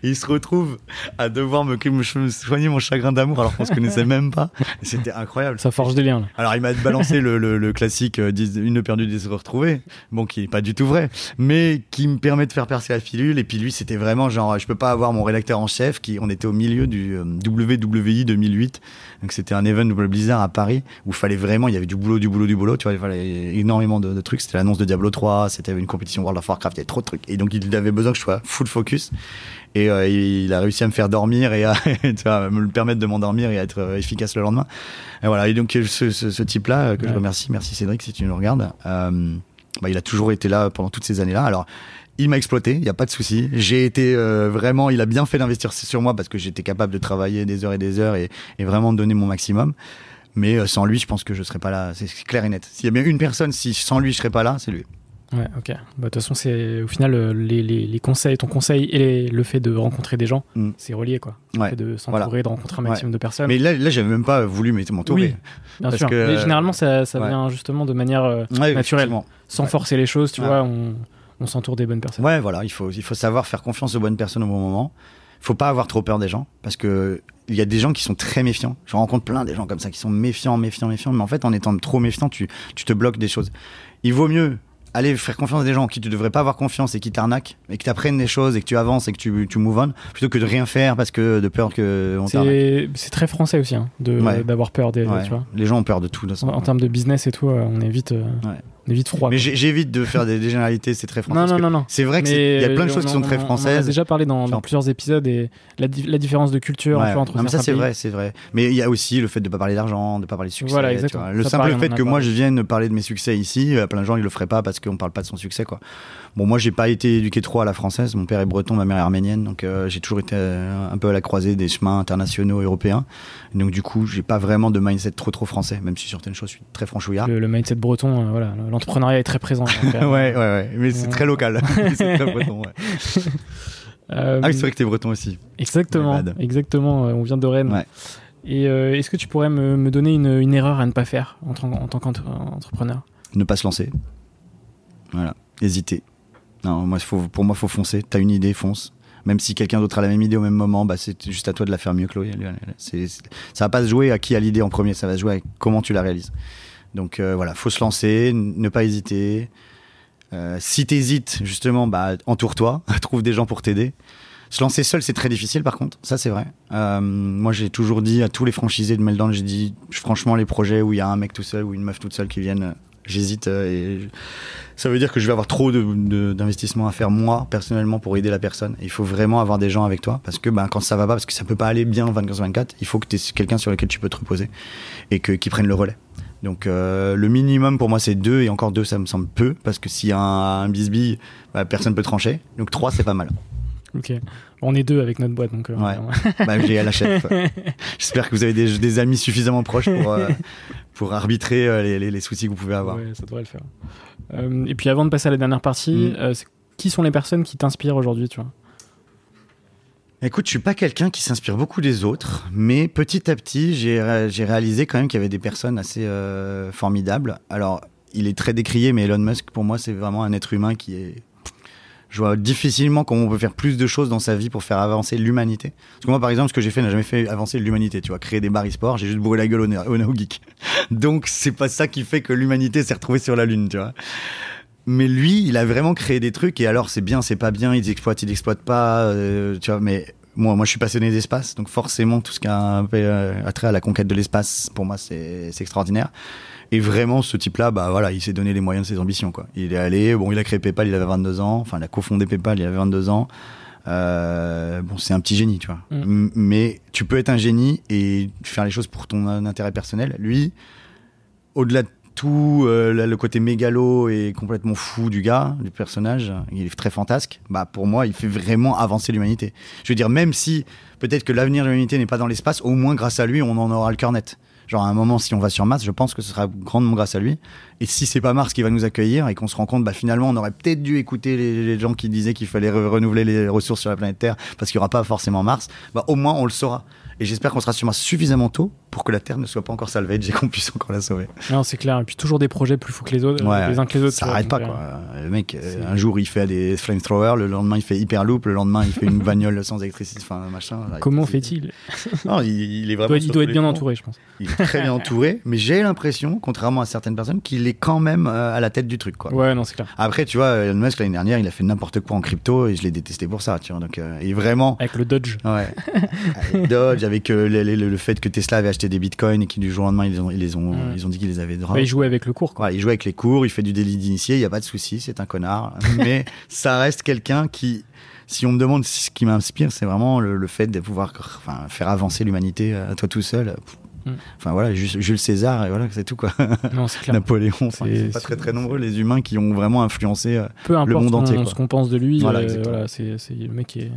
Et il se retrouve à devoir me, me soigner mon chagrin d'amour alors qu'on se connaissait même pas. C'était incroyable. Ça forge des liens. là. Alors il m'a balancé le, le, le classique euh, une perdue, dix de retrouvée, bon qui est pas du tout vrai, mais qui me permet de faire percer la filule. Et puis lui c'était vraiment genre je peux pas avoir mon rédacteur en chef qui on était au milieu du euh, WWI 2008, donc c'était un event de Blizzard à Paris où il fallait vraiment il y avait du boulot, du boulot, du boulot, tu vois il fallait énormément de, de trucs. C'était l'annonce de Diablo 3, c'était une compétition World of Warcraft, il y avait trop de trucs. Et donc il avait besoin que je sois full focus. Et euh, il a réussi à me faire dormir et à me permettre de m'endormir et à être euh, efficace le lendemain. Et voilà. Et donc euh, ce, ce, ce type-là que je remercie, merci Cédric si tu nous regardes. euh, bah, il a toujours été là pendant toutes ces années-là. Alors il m'a exploité, il n'y a pas de souci. J'ai été euh, vraiment, il a bien fait d'investir sur moi parce que j'étais capable de travailler des heures et des heures et, et vraiment de donner mon maximum. Mais sans lui, je pense que je serais pas là. C'est clair et net. S'il y a bien une personne, si sans lui je serais pas là, c'est lui. Ouais, ok. Bah, De toute façon, c'est au final euh, les, les, les conseils, ton conseil et les- le fait de rencontrer des gens, Mm. c'est relié quoi. Ouais, Le fait de s'entourer, de rencontrer un maximum de personnes. Mais là, là j'avais même pas voulu m'entourer. Oui, bien parce sûr. que- Mais généralement, ça, ça Ouais. vient justement de manière euh, naturelle, sans forcer les choses. Tu vois, on, on s'entoure des bonnes personnes. Ouais, voilà, il faut, il faut savoir faire confiance aux bonnes personnes au bon moment. Il faut pas avoir trop peur des gens parce que il y a des gens qui sont très méfiants. Je rencontre plein des gens comme ça qui sont méfiants, méfiants, méfiants. Mais en fait, en étant trop méfiant, tu, tu te bloques des choses. Il vaut mieux aller faire confiance à des gens en qui tu devrais pas avoir confiance et qui t'arnaquent et que tu apprennes des choses et que tu avances et que tu, tu move on plutôt que de rien faire parce que de peur que. C'est très français aussi hein, de- Ouais. d'avoir peur des. Ouais. Tu vois. Les gens ont peur de tout. de En, termes de business et tout, euh, on est vite, euh, Ouais. Vite froid. Mais j'évite de faire des, des généralités, c'est très français. non, non, non, non. C'est vrai qu'il y a plein de on choses qui sont très en- On françaises. a déjà parlé dans, plusieurs épisodes et la, di- la différence de culture Ouais. entre Non, mais ça c'est vrai, c'est vrai. Mais il y a aussi le fait de pas parler d'argent, de pas parler de succès. Voilà. Le Ça, simple fait que moi je vienne parler de mes succès ici, euh, plein de gens ils le feraient pas parce qu'on parle pas de son succès quoi. Bon moi j'ai pas été éduqué trop à la française, mon père est breton, ma mère est arménienne, donc euh, j'ai toujours été euh, un peu à la croisée des chemins internationaux européens. Donc du coup j'ai pas vraiment de mindset trop trop français, même si certaines choses je suis très franchouillard. Le, le mindset breton, euh, voilà, l'entrepreneuriat est très présent. ouais ouais ouais, mais c'est très local, c'est très breton. Ouais. Ah oui c'est vrai que t'es breton aussi. exactement, exactement. on vient de Rennes. Ouais. Et euh, est-ce que tu pourrais me, me donner une, une erreur à ne pas faire en tant qu'entrepreneur ne pas se lancer. Voilà, hésiter. Non, moi, pour moi, faut foncer. T'as une idée, fonce. Même si quelqu'un d'autre a la même idée au même moment, bah, c'est juste à toi de la faire mieux, Chloé. C'est- ça va pas se jouer à qui a l'idée en premier, ça va se jouer à comment tu la réalises. Donc euh, voilà, faut se lancer, ne pas hésiter. Euh, si t'hésites, justement, bah, entoure-toi, trouve des gens pour t'aider. Se lancer seul, c'est très difficile, par contre. Ça, c'est vrai. Euh, moi, j'ai toujours dit à tous les franchisés de Meltdown, j'ai dit, franchement, les projets où il y a un mec tout seul ou une meuf toute seule qui viennent, J'hésite. euh, et je- ça veut dire que je vais avoir trop de- de- d'investissement à faire moi personnellement pour aider la personne. Il faut vraiment avoir des gens avec toi parce que ben, quand ça va pas, parce que ça peut pas aller bien 24/24, il faut que tu aies quelqu'un sur lequel tu peux te reposer et que qui prenne le relais. Donc euh, le minimum pour moi c'est deux et encore deux ça me semble peu parce que s'il y a un, un bisbille, bah, personne peut trancher. Donc trois c'est pas mal. Ok. On est deux avec notre boîte, donc. euh, Ouais. Bah, j'ai à la chef. J'espère que vous avez des, des amis suffisamment proches pour, euh, pour arbitrer euh, les, les- les soucis que vous pouvez avoir. Ça devrait le faire. Euh, et puis avant de passer à la dernière partie, Mm. euh, qui sont les personnes qui t'inspirent aujourd'hui, tu vois? Écoute, je suis pas quelqu'un qui s'inspire beaucoup des autres, mais petit à petit, j'ai ré- j'ai réalisé quand même qu'il y avait des personnes assez formidables. Alors, il est très décrié, mais Elon Musk, pour moi, c'est vraiment un être humain qui est. Je vois difficilement comment on peut faire plus de choses dans sa vie pour faire avancer l'humanité. Parce que moi, par exemple, ce que j'ai fait n'a jamais fait avancer l'humanité. Tu vois, créer des bars e-sport, j'ai juste bourré la gueule au, au Geek. Donc, c'est pas ça qui fait que l'humanité s'est retrouvée sur la Lune, tu vois. Mais lui, il a vraiment créé des trucs. Et alors, c'est bien, c'est pas bien, ils exploitent, ils exploitent pas, euh, tu vois. Mais moi, moi, je suis passionné d'espace, donc forcément, tout ce qui a un peu euh, attrait à la conquête de l'espace, pour moi, c'est extraordinaire. Et vraiment, ce type-là, bah voilà, il s'est donné les moyens de ses ambitions, quoi. Il est allé, bon, il a créé PayPal, il avait 22 ans, enfin, il a cofondé PayPal, il avait 22 ans. Euh, bon, c'est un petit génie, tu vois. Mm. Mais tu peux être un génie et faire les choses pour ton intérêt personnel. Lui, au-delà de tout, euh, le côté mégalo et complètement fou du gars, du personnage, il est très fantasque. Bah, pour moi, il fait vraiment avancer l'humanité. Je veux dire, même si peut-être que l'avenir de l'humanité n'est pas dans l'espace, au moins grâce à lui, on en aura le cœur net. Genre, à un moment, si on va sur Mars, je pense que ce sera grandement grâce à lui. Et si c'est pas Mars qui va nous accueillir et qu'on se rend compte, bah, finalement, on aurait peut-être dû écouter les, gens qui disaient qu'il fallait re- renouveler les ressources sur la planète Terre parce qu'il n'y aura pas forcément Mars, bah, au moins, on le saura. Et j'espère qu'on sera sur Mars suffisamment tôt pour que la Terre ne soit pas encore salvage et qu'on puisse encore la sauver. Non, c'est clair. Et puis toujours des projets plus fous que les autres, euh, Ouais, les uns que les autres. Ça tu vois, arrête pas donc, quoi. euh, Le mec, euh, un jour il fait des flamethrowers, le lendemain il fait hyperloop, le lendemain il fait une bagnole sans électricité, enfin machin. Là, Comment il- fait-il Non, il, il est Il vraiment. doit, il doit être bien entouré, je pense. Il est très bien entouré, mais j'ai l'impression, contrairement à certaines personnes, qu'il est quand même euh, à la tête du truc quoi. Ouais, non, c'est clair. Après, tu vois, Elon Musk l'année dernière, il a fait n'importe quoi en crypto et je l'ai détesté pour ça, tu vois. Donc, euh, il est vraiment. Avec le Dodge. Ouais. Avec Dodge, avec euh, le, le- le fait que Tesla avait acheté des bitcoins et qui du jour au lendemain ils, ont, ils, les ont, Ouais. ils ont dit qu'ils les avaient droit. Ouais, il jouait avec le cours, quoi. Voilà, il joue avec les cours, il fait du délit d'initié, il n'y a pas de souci, c'est un connard. Mais ça reste quelqu'un qui, si on me demande ce qui m'inspire, c'est vraiment le, le fait de pouvoir enfin, faire avancer l'humanité à toi tout seul. Mm. Enfin voilà, Jules, César, et voilà, c'est tout quoi. Non, c'est clair. Napoléon, C'est- pas très très nombreux les humains qui ont vraiment influencé. euh. Peu importe monde entier, on- quoi. ce qu'on pense de lui, Voilà, euh, voilà, c'est le mec est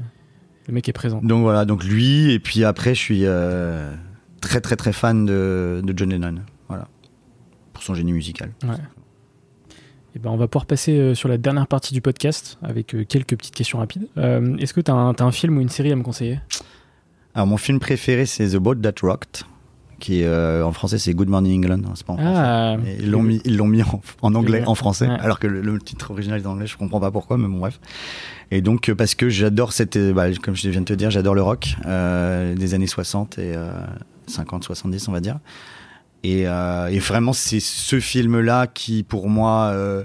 le mec est présent. Donc voilà, donc lui, et puis après, je suis euh, très très très fan de, de John Lennon. Voilà, pour son génie musical. Et ben, on va pouvoir passer euh, sur la dernière partie du podcast avec euh, quelques petites questions rapides. Euh, Est-ce que tu as, un film ou une série à me conseiller? Alors mon film préféré, c'est The Boat That Rocked, qui euh, en français c'est Good Morning England, c'est pas en français. Ah, Et ils l'ont mis, ils l'ont mis en, en anglais, en français, Ouais. alors que le, le titre original est en anglais, je comprends pas pourquoi, mais bon bref. Et donc parce que j'adore cette, bah, comme je viens de te dire, j'adore le rock euh, des années 60 et euh, 50, 70 on va dire. Et, euh, et vraiment c'est ce film-là qui pour moi euh,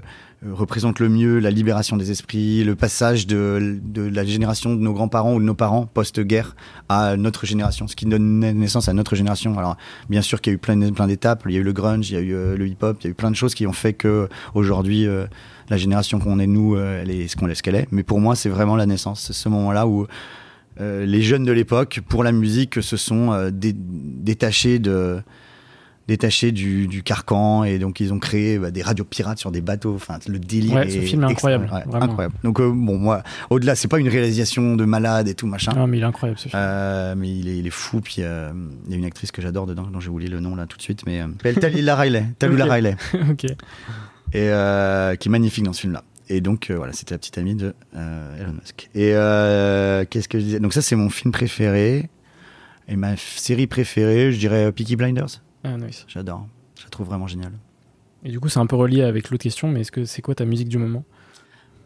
représente le mieux la libération des esprits, le passage de, la génération de nos grands-parents ou de nos parents post-guerre à notre génération, ce qui donne naissance à notre génération. Alors bien sûr qu'il y a eu plein, d'étapes, il y a eu le grunge, il y a eu euh, le hip-hop, il y a eu plein de choses qui ont fait que aujourd'hui la génération qu'on est nous, elle est ce qu'on ce qu'elle est. Mais pour moi, c'est vraiment la naissance, ce moment-là où les jeunes de l'époque, pour la musique, se sont euh, dé- détachés de détachés du, du carcan et donc ils ont créé bah, des radios pirates sur des bateaux enfin le délire Ouais, ce est film est incroyable, ouais, incroyable donc euh, bon moi au-delà c'est pas une réalisation de malade et tout machin Non, mais il est incroyable ce film. euh, mais il est, il est fou. Puis euh, il y a une actrice que j'adore dedans, dont j'ai oublié le nom là tout de suite, mais euh, Talila Riley, Talula. Riley, ok. et euh, qui est magnifique dans ce film-là. Et donc euh, voilà, c'était la petite amie de euh, Elon Musk. Et euh, qu'est-ce que je disais? Donc ça c'est mon film préféré. Et ma série préférée, je dirais Peaky Blinders. Ah, nice. J'adore. Je la trouve vraiment géniale. Et du coup, c'est un peu relié avec l'autre question, mais est-ce que c'est quoi ta musique du moment?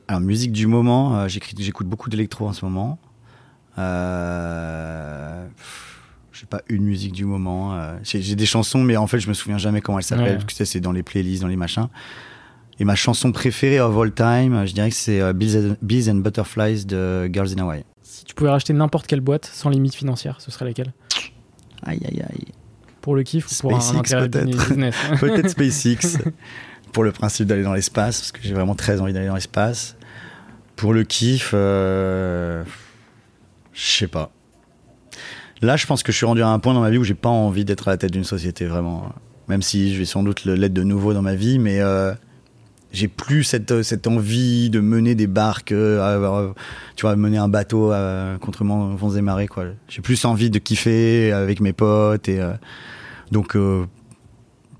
Alors musique du moment, j'écoute beaucoup d'électro en ce moment. Euh, pff, j'ai pas une musique du moment. euh, j'ai des chansons, mais en fait je me souviens jamais comment elles s'appellent. Ouais. parce que c'est dans les playlists, dans les machins. Et ma chanson préférée of all time, je dirais que c'est euh, Bees, and, Butterflies de Girls in Hawaii. Si tu pouvais racheter n'importe quelle boîte sans limite financière, ce serait laquelle? Aïe aïe aïe. Pour le kiff ou pour un SpaceX, intérêt peut-être. business Peut-être SpaceX. pour le principe d'aller dans l'espace, parce que j'ai vraiment très envie d'aller dans l'espace. Pour le kiff, euh, je sais pas. Là, je pense que je suis rendu à un point dans ma vie où j'ai pas envie d'être à la tête d'une société, vraiment. Même si je vais sans doute l'être de nouveau dans ma vie, mais euh, j'ai plus cette, cette envie de mener des barques, euh, tu vois, mener un bateau euh, contre vents et marées, quoi. J'ai plus envie de kiffer avec mes potes et donc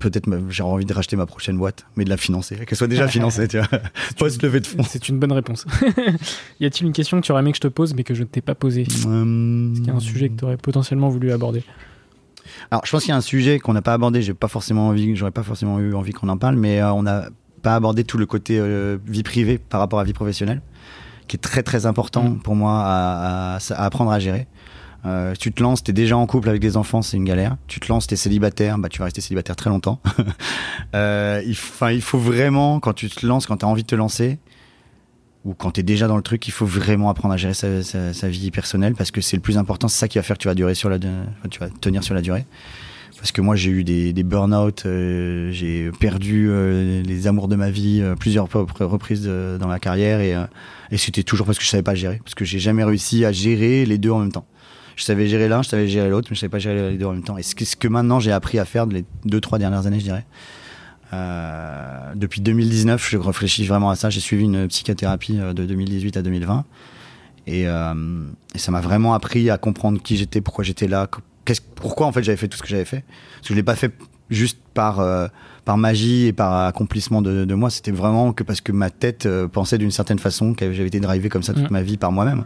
peut-être j'ai envie de racheter ma prochaine boîte, mais de la financer, qu'elle soit déjà financée, tu vois. Post levée de fonds. C'est une bonne réponse. y a-t-il une question que tu aurais aimé que je te pose, mais que je ne t'ai pas posée? Est-ce qu'il y a un sujet que tu aurais potentiellement voulu aborder? Alors, je pense qu'il y a un sujet qu'on n'a pas abordé. J'ai pas forcément envie, j'aurais pas forcément eu envie qu'on en parle, mais euh, on n'a pas abordé tout le côté euh, vie privée par rapport à vie professionnelle, qui est très très important mm. pour moi à, à apprendre à gérer. Euh, tu te lances, t'es déjà en couple avec des enfants, c'est une galère. Tu te lances, t'es célibataire, bah tu vas rester célibataire très longtemps. euh, il, il faut vraiment, quand tu te lances, quand t'as envie de te lancer, ou quand t'es déjà dans le truc, il faut vraiment apprendre à gérer sa, sa, sa vie personnelle parce que c'est le plus important, c'est ça qui va faire que tu vas durer sur la, tu vas tenir sur la durée. Parce que moi j'ai eu des, des burn-out, euh, j'ai perdu euh, les amours de ma vie euh, plusieurs reprises dans ma carrière et, c'était toujours parce que je savais pas gérer, parce que j'ai jamais réussi à gérer les deux en même temps je savais gérer l'un, je savais gérer l'autre, mais je savais pas gérer les deux en même temps. Et ce que, maintenant j'ai appris à faire les deux, trois dernières années, je dirais. Depuis 2019, je réfléchis vraiment à ça. J'ai suivi une psychothérapie de 2018 à 2020. Et, euh, et ça m'a vraiment appris à comprendre qui j'étais, pourquoi j'étais là, pourquoi en fait j'avais fait tout ce que j'avais fait? Parce que je l'ai pas fait juste par, euh, par magie et par accomplissement de, de moi. C'était vraiment que parce que ma tête euh, pensait d'une certaine façon, que j'avais été drivé comme ça toute mmh. ma vie par moi-même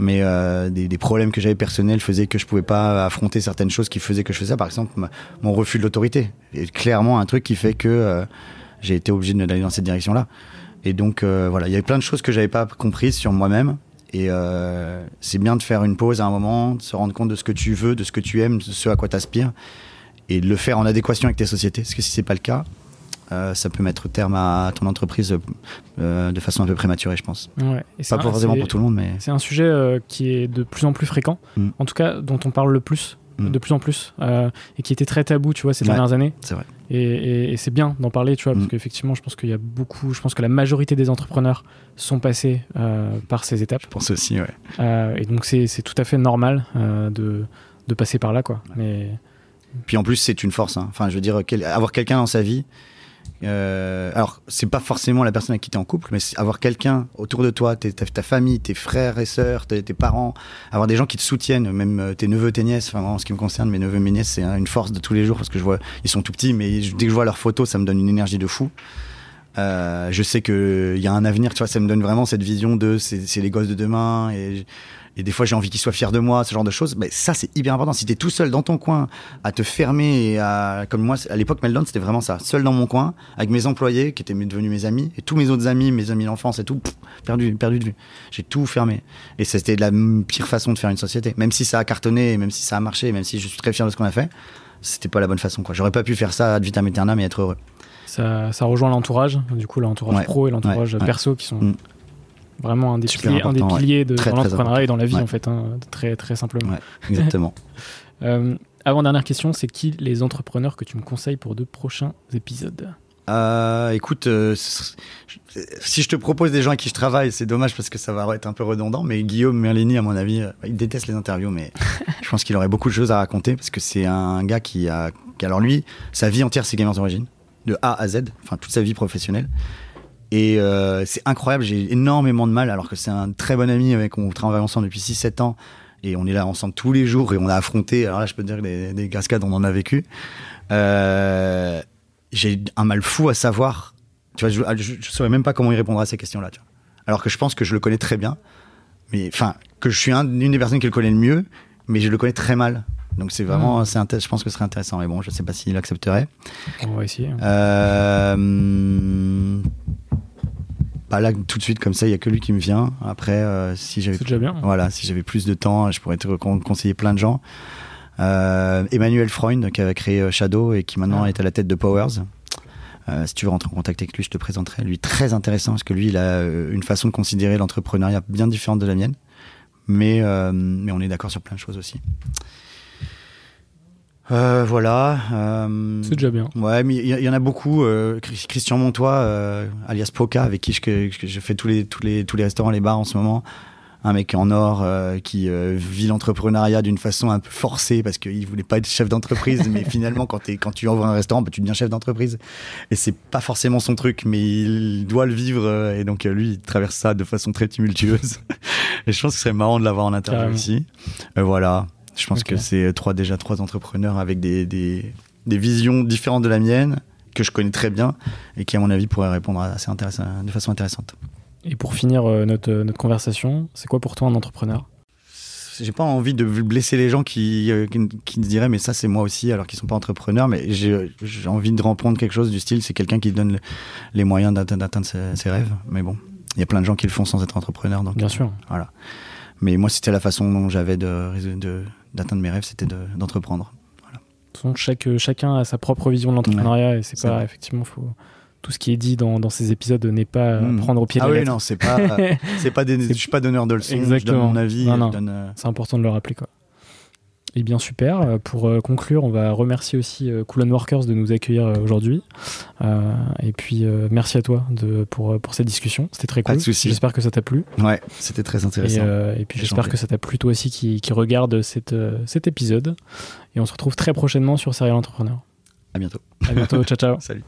mais euh, des, des, problèmes que j'avais personnels faisaient que je pouvais pas affronter certaines choses qui faisaient que je faisais ça. Par exemple, mon refus de l'autorité est clairement un truc qui fait que euh, j'ai été obligé d'aller dans cette direction-là. Et donc euh, voilà, il y avait plein de choses que j'avais pas comprises sur moi-même. Et euh, c'est bien de faire une pause à un moment, de se rendre compte de ce que tu veux, de ce que tu aimes, de ce à quoi tu aspires, et de le faire en adéquation avec tes sociétés. Parce que si c'est pas le cas, euh, ça peut mettre terme à ton entreprise euh, de façon un peu prématurée, je pense. Ouais. Et pas forcément pour tout le monde, mais. C'est un sujet qui est de plus en plus fréquent, mm. en tout cas dont on parle le plus. De plus en plus, et qui était très tabou, tu vois, ces dernières années. C'est vrai. Et, et, et c'est bien d'en parler, tu vois, parce mm. qu'effectivement, je pense qu'il y a beaucoup, je pense que la majorité des entrepreneurs sont passés par ces étapes. Je pense aussi, ouais. et donc, c'est tout à fait normal de, de passer par là, quoi. Mais. Puis en plus, c'est une force. Hein. Enfin, je veux dire, avoir quelqu'un dans sa vie euh, alors, c'est pas forcément la personne avec qui tu es en couple, mais avoir quelqu'un autour de toi, ta, famille, tes frères et sœurs, tes, parents, avoir des gens qui te soutiennent, même euh, tes neveux, tes nièces. Enfin, en ce qui me concerne, mes neveux, mes nièces, c'est une force de tous les jours parce que je vois, ils sont tout petits, mais dès que je vois leurs photos, ça me donne une énergie de fou. Euh, je sais qu'il y a un avenir, tu vois, ça me donne vraiment cette vision de c'est les gosses de demain et et des fois j'ai envie qu'ils soient fiers de moi, ce genre de choses. Mais ça, c'est hyper important. Si tu es tout seul dans ton coin, à te fermer, et à, comme moi, à l'époque, Meldon, c'était vraiment ça. Seul dans mon coin, avec mes employés, qui étaient devenus mes amis, et tous mes autres amis, mes amis d'enfance et tout, perdu, perdu de vue. J'ai tout fermé. Et c'était la pire façon de faire une société. Même si ça a cartonné, même si ça a marché, même si je suis très fier de ce qu'on a fait, c'était pas la bonne façon. Quoi. J'aurais pas pu faire ça ad vitam aeternam et être heureux. Ça, ça rejoint l'entourage, du coup, l'entourage pro et l'entourage perso qui sont. Mm vraiment un des piliers, un des piliers de l'entrepreneuriat et dans la vie en fait, hein, très très simplement. exactement. euh, avant dernière question, c'est qui les entrepreneurs que tu me conseilles pour de prochains épisodes? Euh, écoute, euh, si je te propose des gens avec qui je travaille, c'est dommage parce que ça va être un peu redondant, mais Guillaume Merlini, à mon avis, euh, il déteste les interviews, mais je pense qu'il aurait beaucoup de choses à raconter parce que c'est un gars qui a, qui, alors lui, sa vie entière, c'est Gamers Origin, de A à Z, enfin toute sa vie professionnelle. Et euh, c'est incroyable, j'ai énormément de mal, alors que c'est un très bon ami avec on travaille ensemble depuis 6-7 ans. Et on est là ensemble tous les jours et on a affronté, alors là je peux te dire des, des cascades, on en a vécu. Euh, j'ai un mal fou à savoir, tu vois, je, je, saurais même pas comment il répondra à ces questions-là, tu vois. Alors que je pense que je le connais très bien, mais enfin, que je suis un, une des personnes qui le connaît le mieux, mais je le connais très mal. Donc c'est vraiment, mmh. c'est je pense que ce serait intéressant. Mais bon, je sais pas s'il accepterait. On va essayer. Euh, pas là tout de suite comme ça, il y a que lui qui me vient. Après, euh, si j'avais bien. Voilà, si j'avais plus de temps, je pourrais te conseiller plein de gens. Euh, Emmanuel Freund qui avait créé euh, Shadow et qui maintenant ah. est à la tête de Powers. Euh, si tu veux rentrer en contact avec lui, je te présenterai. Lui, très intéressant parce que lui, il a une façon de considérer l'entrepreneuriat bien différente de la mienne. Mais, mais on est d'accord sur plein de choses aussi. Euh, voilà. euh, C'est déjà bien. Ouais, mais il y, en a beaucoup. euh, Chris- Christian Montois, euh, alias Poca, avec qui je, fais tous les, tous, les, tous les restaurants, les bars en ce moment. Un mec en or euh, qui euh, vit l'entrepreneuriat d'une façon un peu forcée parce qu'il voulait pas être chef d'entreprise, mais finalement, quand, t'es- quand tu ouvres un restaurant, bah, tu deviens chef d'entreprise. Et c'est pas forcément son truc, mais il doit le vivre. euh, et donc, lui, il traverse ça de façon très tumultueuse. et je pense que ce serait marrant de l'avoir en interview aussi. Voilà. Je pense que c'est euh, trois, déjà trois entrepreneurs avec des, des, des visions différentes de la mienne, que je connais très bien, et qui, à mon avis, pourraient répondre assez intéressant, de façon intéressante. Et pour finir euh, notre, euh, notre conversation, c'est quoi pour toi un entrepreneur? J'ai pas envie de blesser les gens qui, euh, qui, qui se diraient, mais ça, c'est moi aussi, alors qu'ils sont pas entrepreneurs, mais j'ai envie de reprendre quelque chose du style, c'est quelqu'un qui donne le- les moyens d'atteindre d'atteindre ses, ses rêves. Mais bon, il y a plein de gens qui le font sans être entrepreneur, donc Bien euh, sûr. voilà. Mais moi, c'était la façon dont j'avais de, de, d'atteindre mes rêves, c'était de- d'entreprendre. De toute façon, chaque, euh, chacun a sa propre vision de l'entrepreneuriat et c'est pas, vrai. effectivement, faut, tout ce qui est dit dans, dans ces épisodes n'est pas à Mm. prendre au pied de Ah la oui, non, c'est pas, c'est pas des, je suis pas donneur de leçons, je Exactement. donne mon avis, je euh, C'est important de le rappeler. Quoi. Et bien super. Euh, Pour euh, conclure, on va remercier aussi euh, Cool and Workers de nous accueillir aujourd'hui. Euh, et puis euh, merci à toi de, pour, pour cette discussion. C'était très cool. J'espère que ça t'a plu. ouais, c'était très Et, intéressant. euh, et puis j'espère que ça t'a plu toi aussi qui, qui regarde cette, cet épisode. Et on se retrouve très prochainement sur Serial Entrepreneur. À bientôt. À bientôt. ciao ciao. Salut.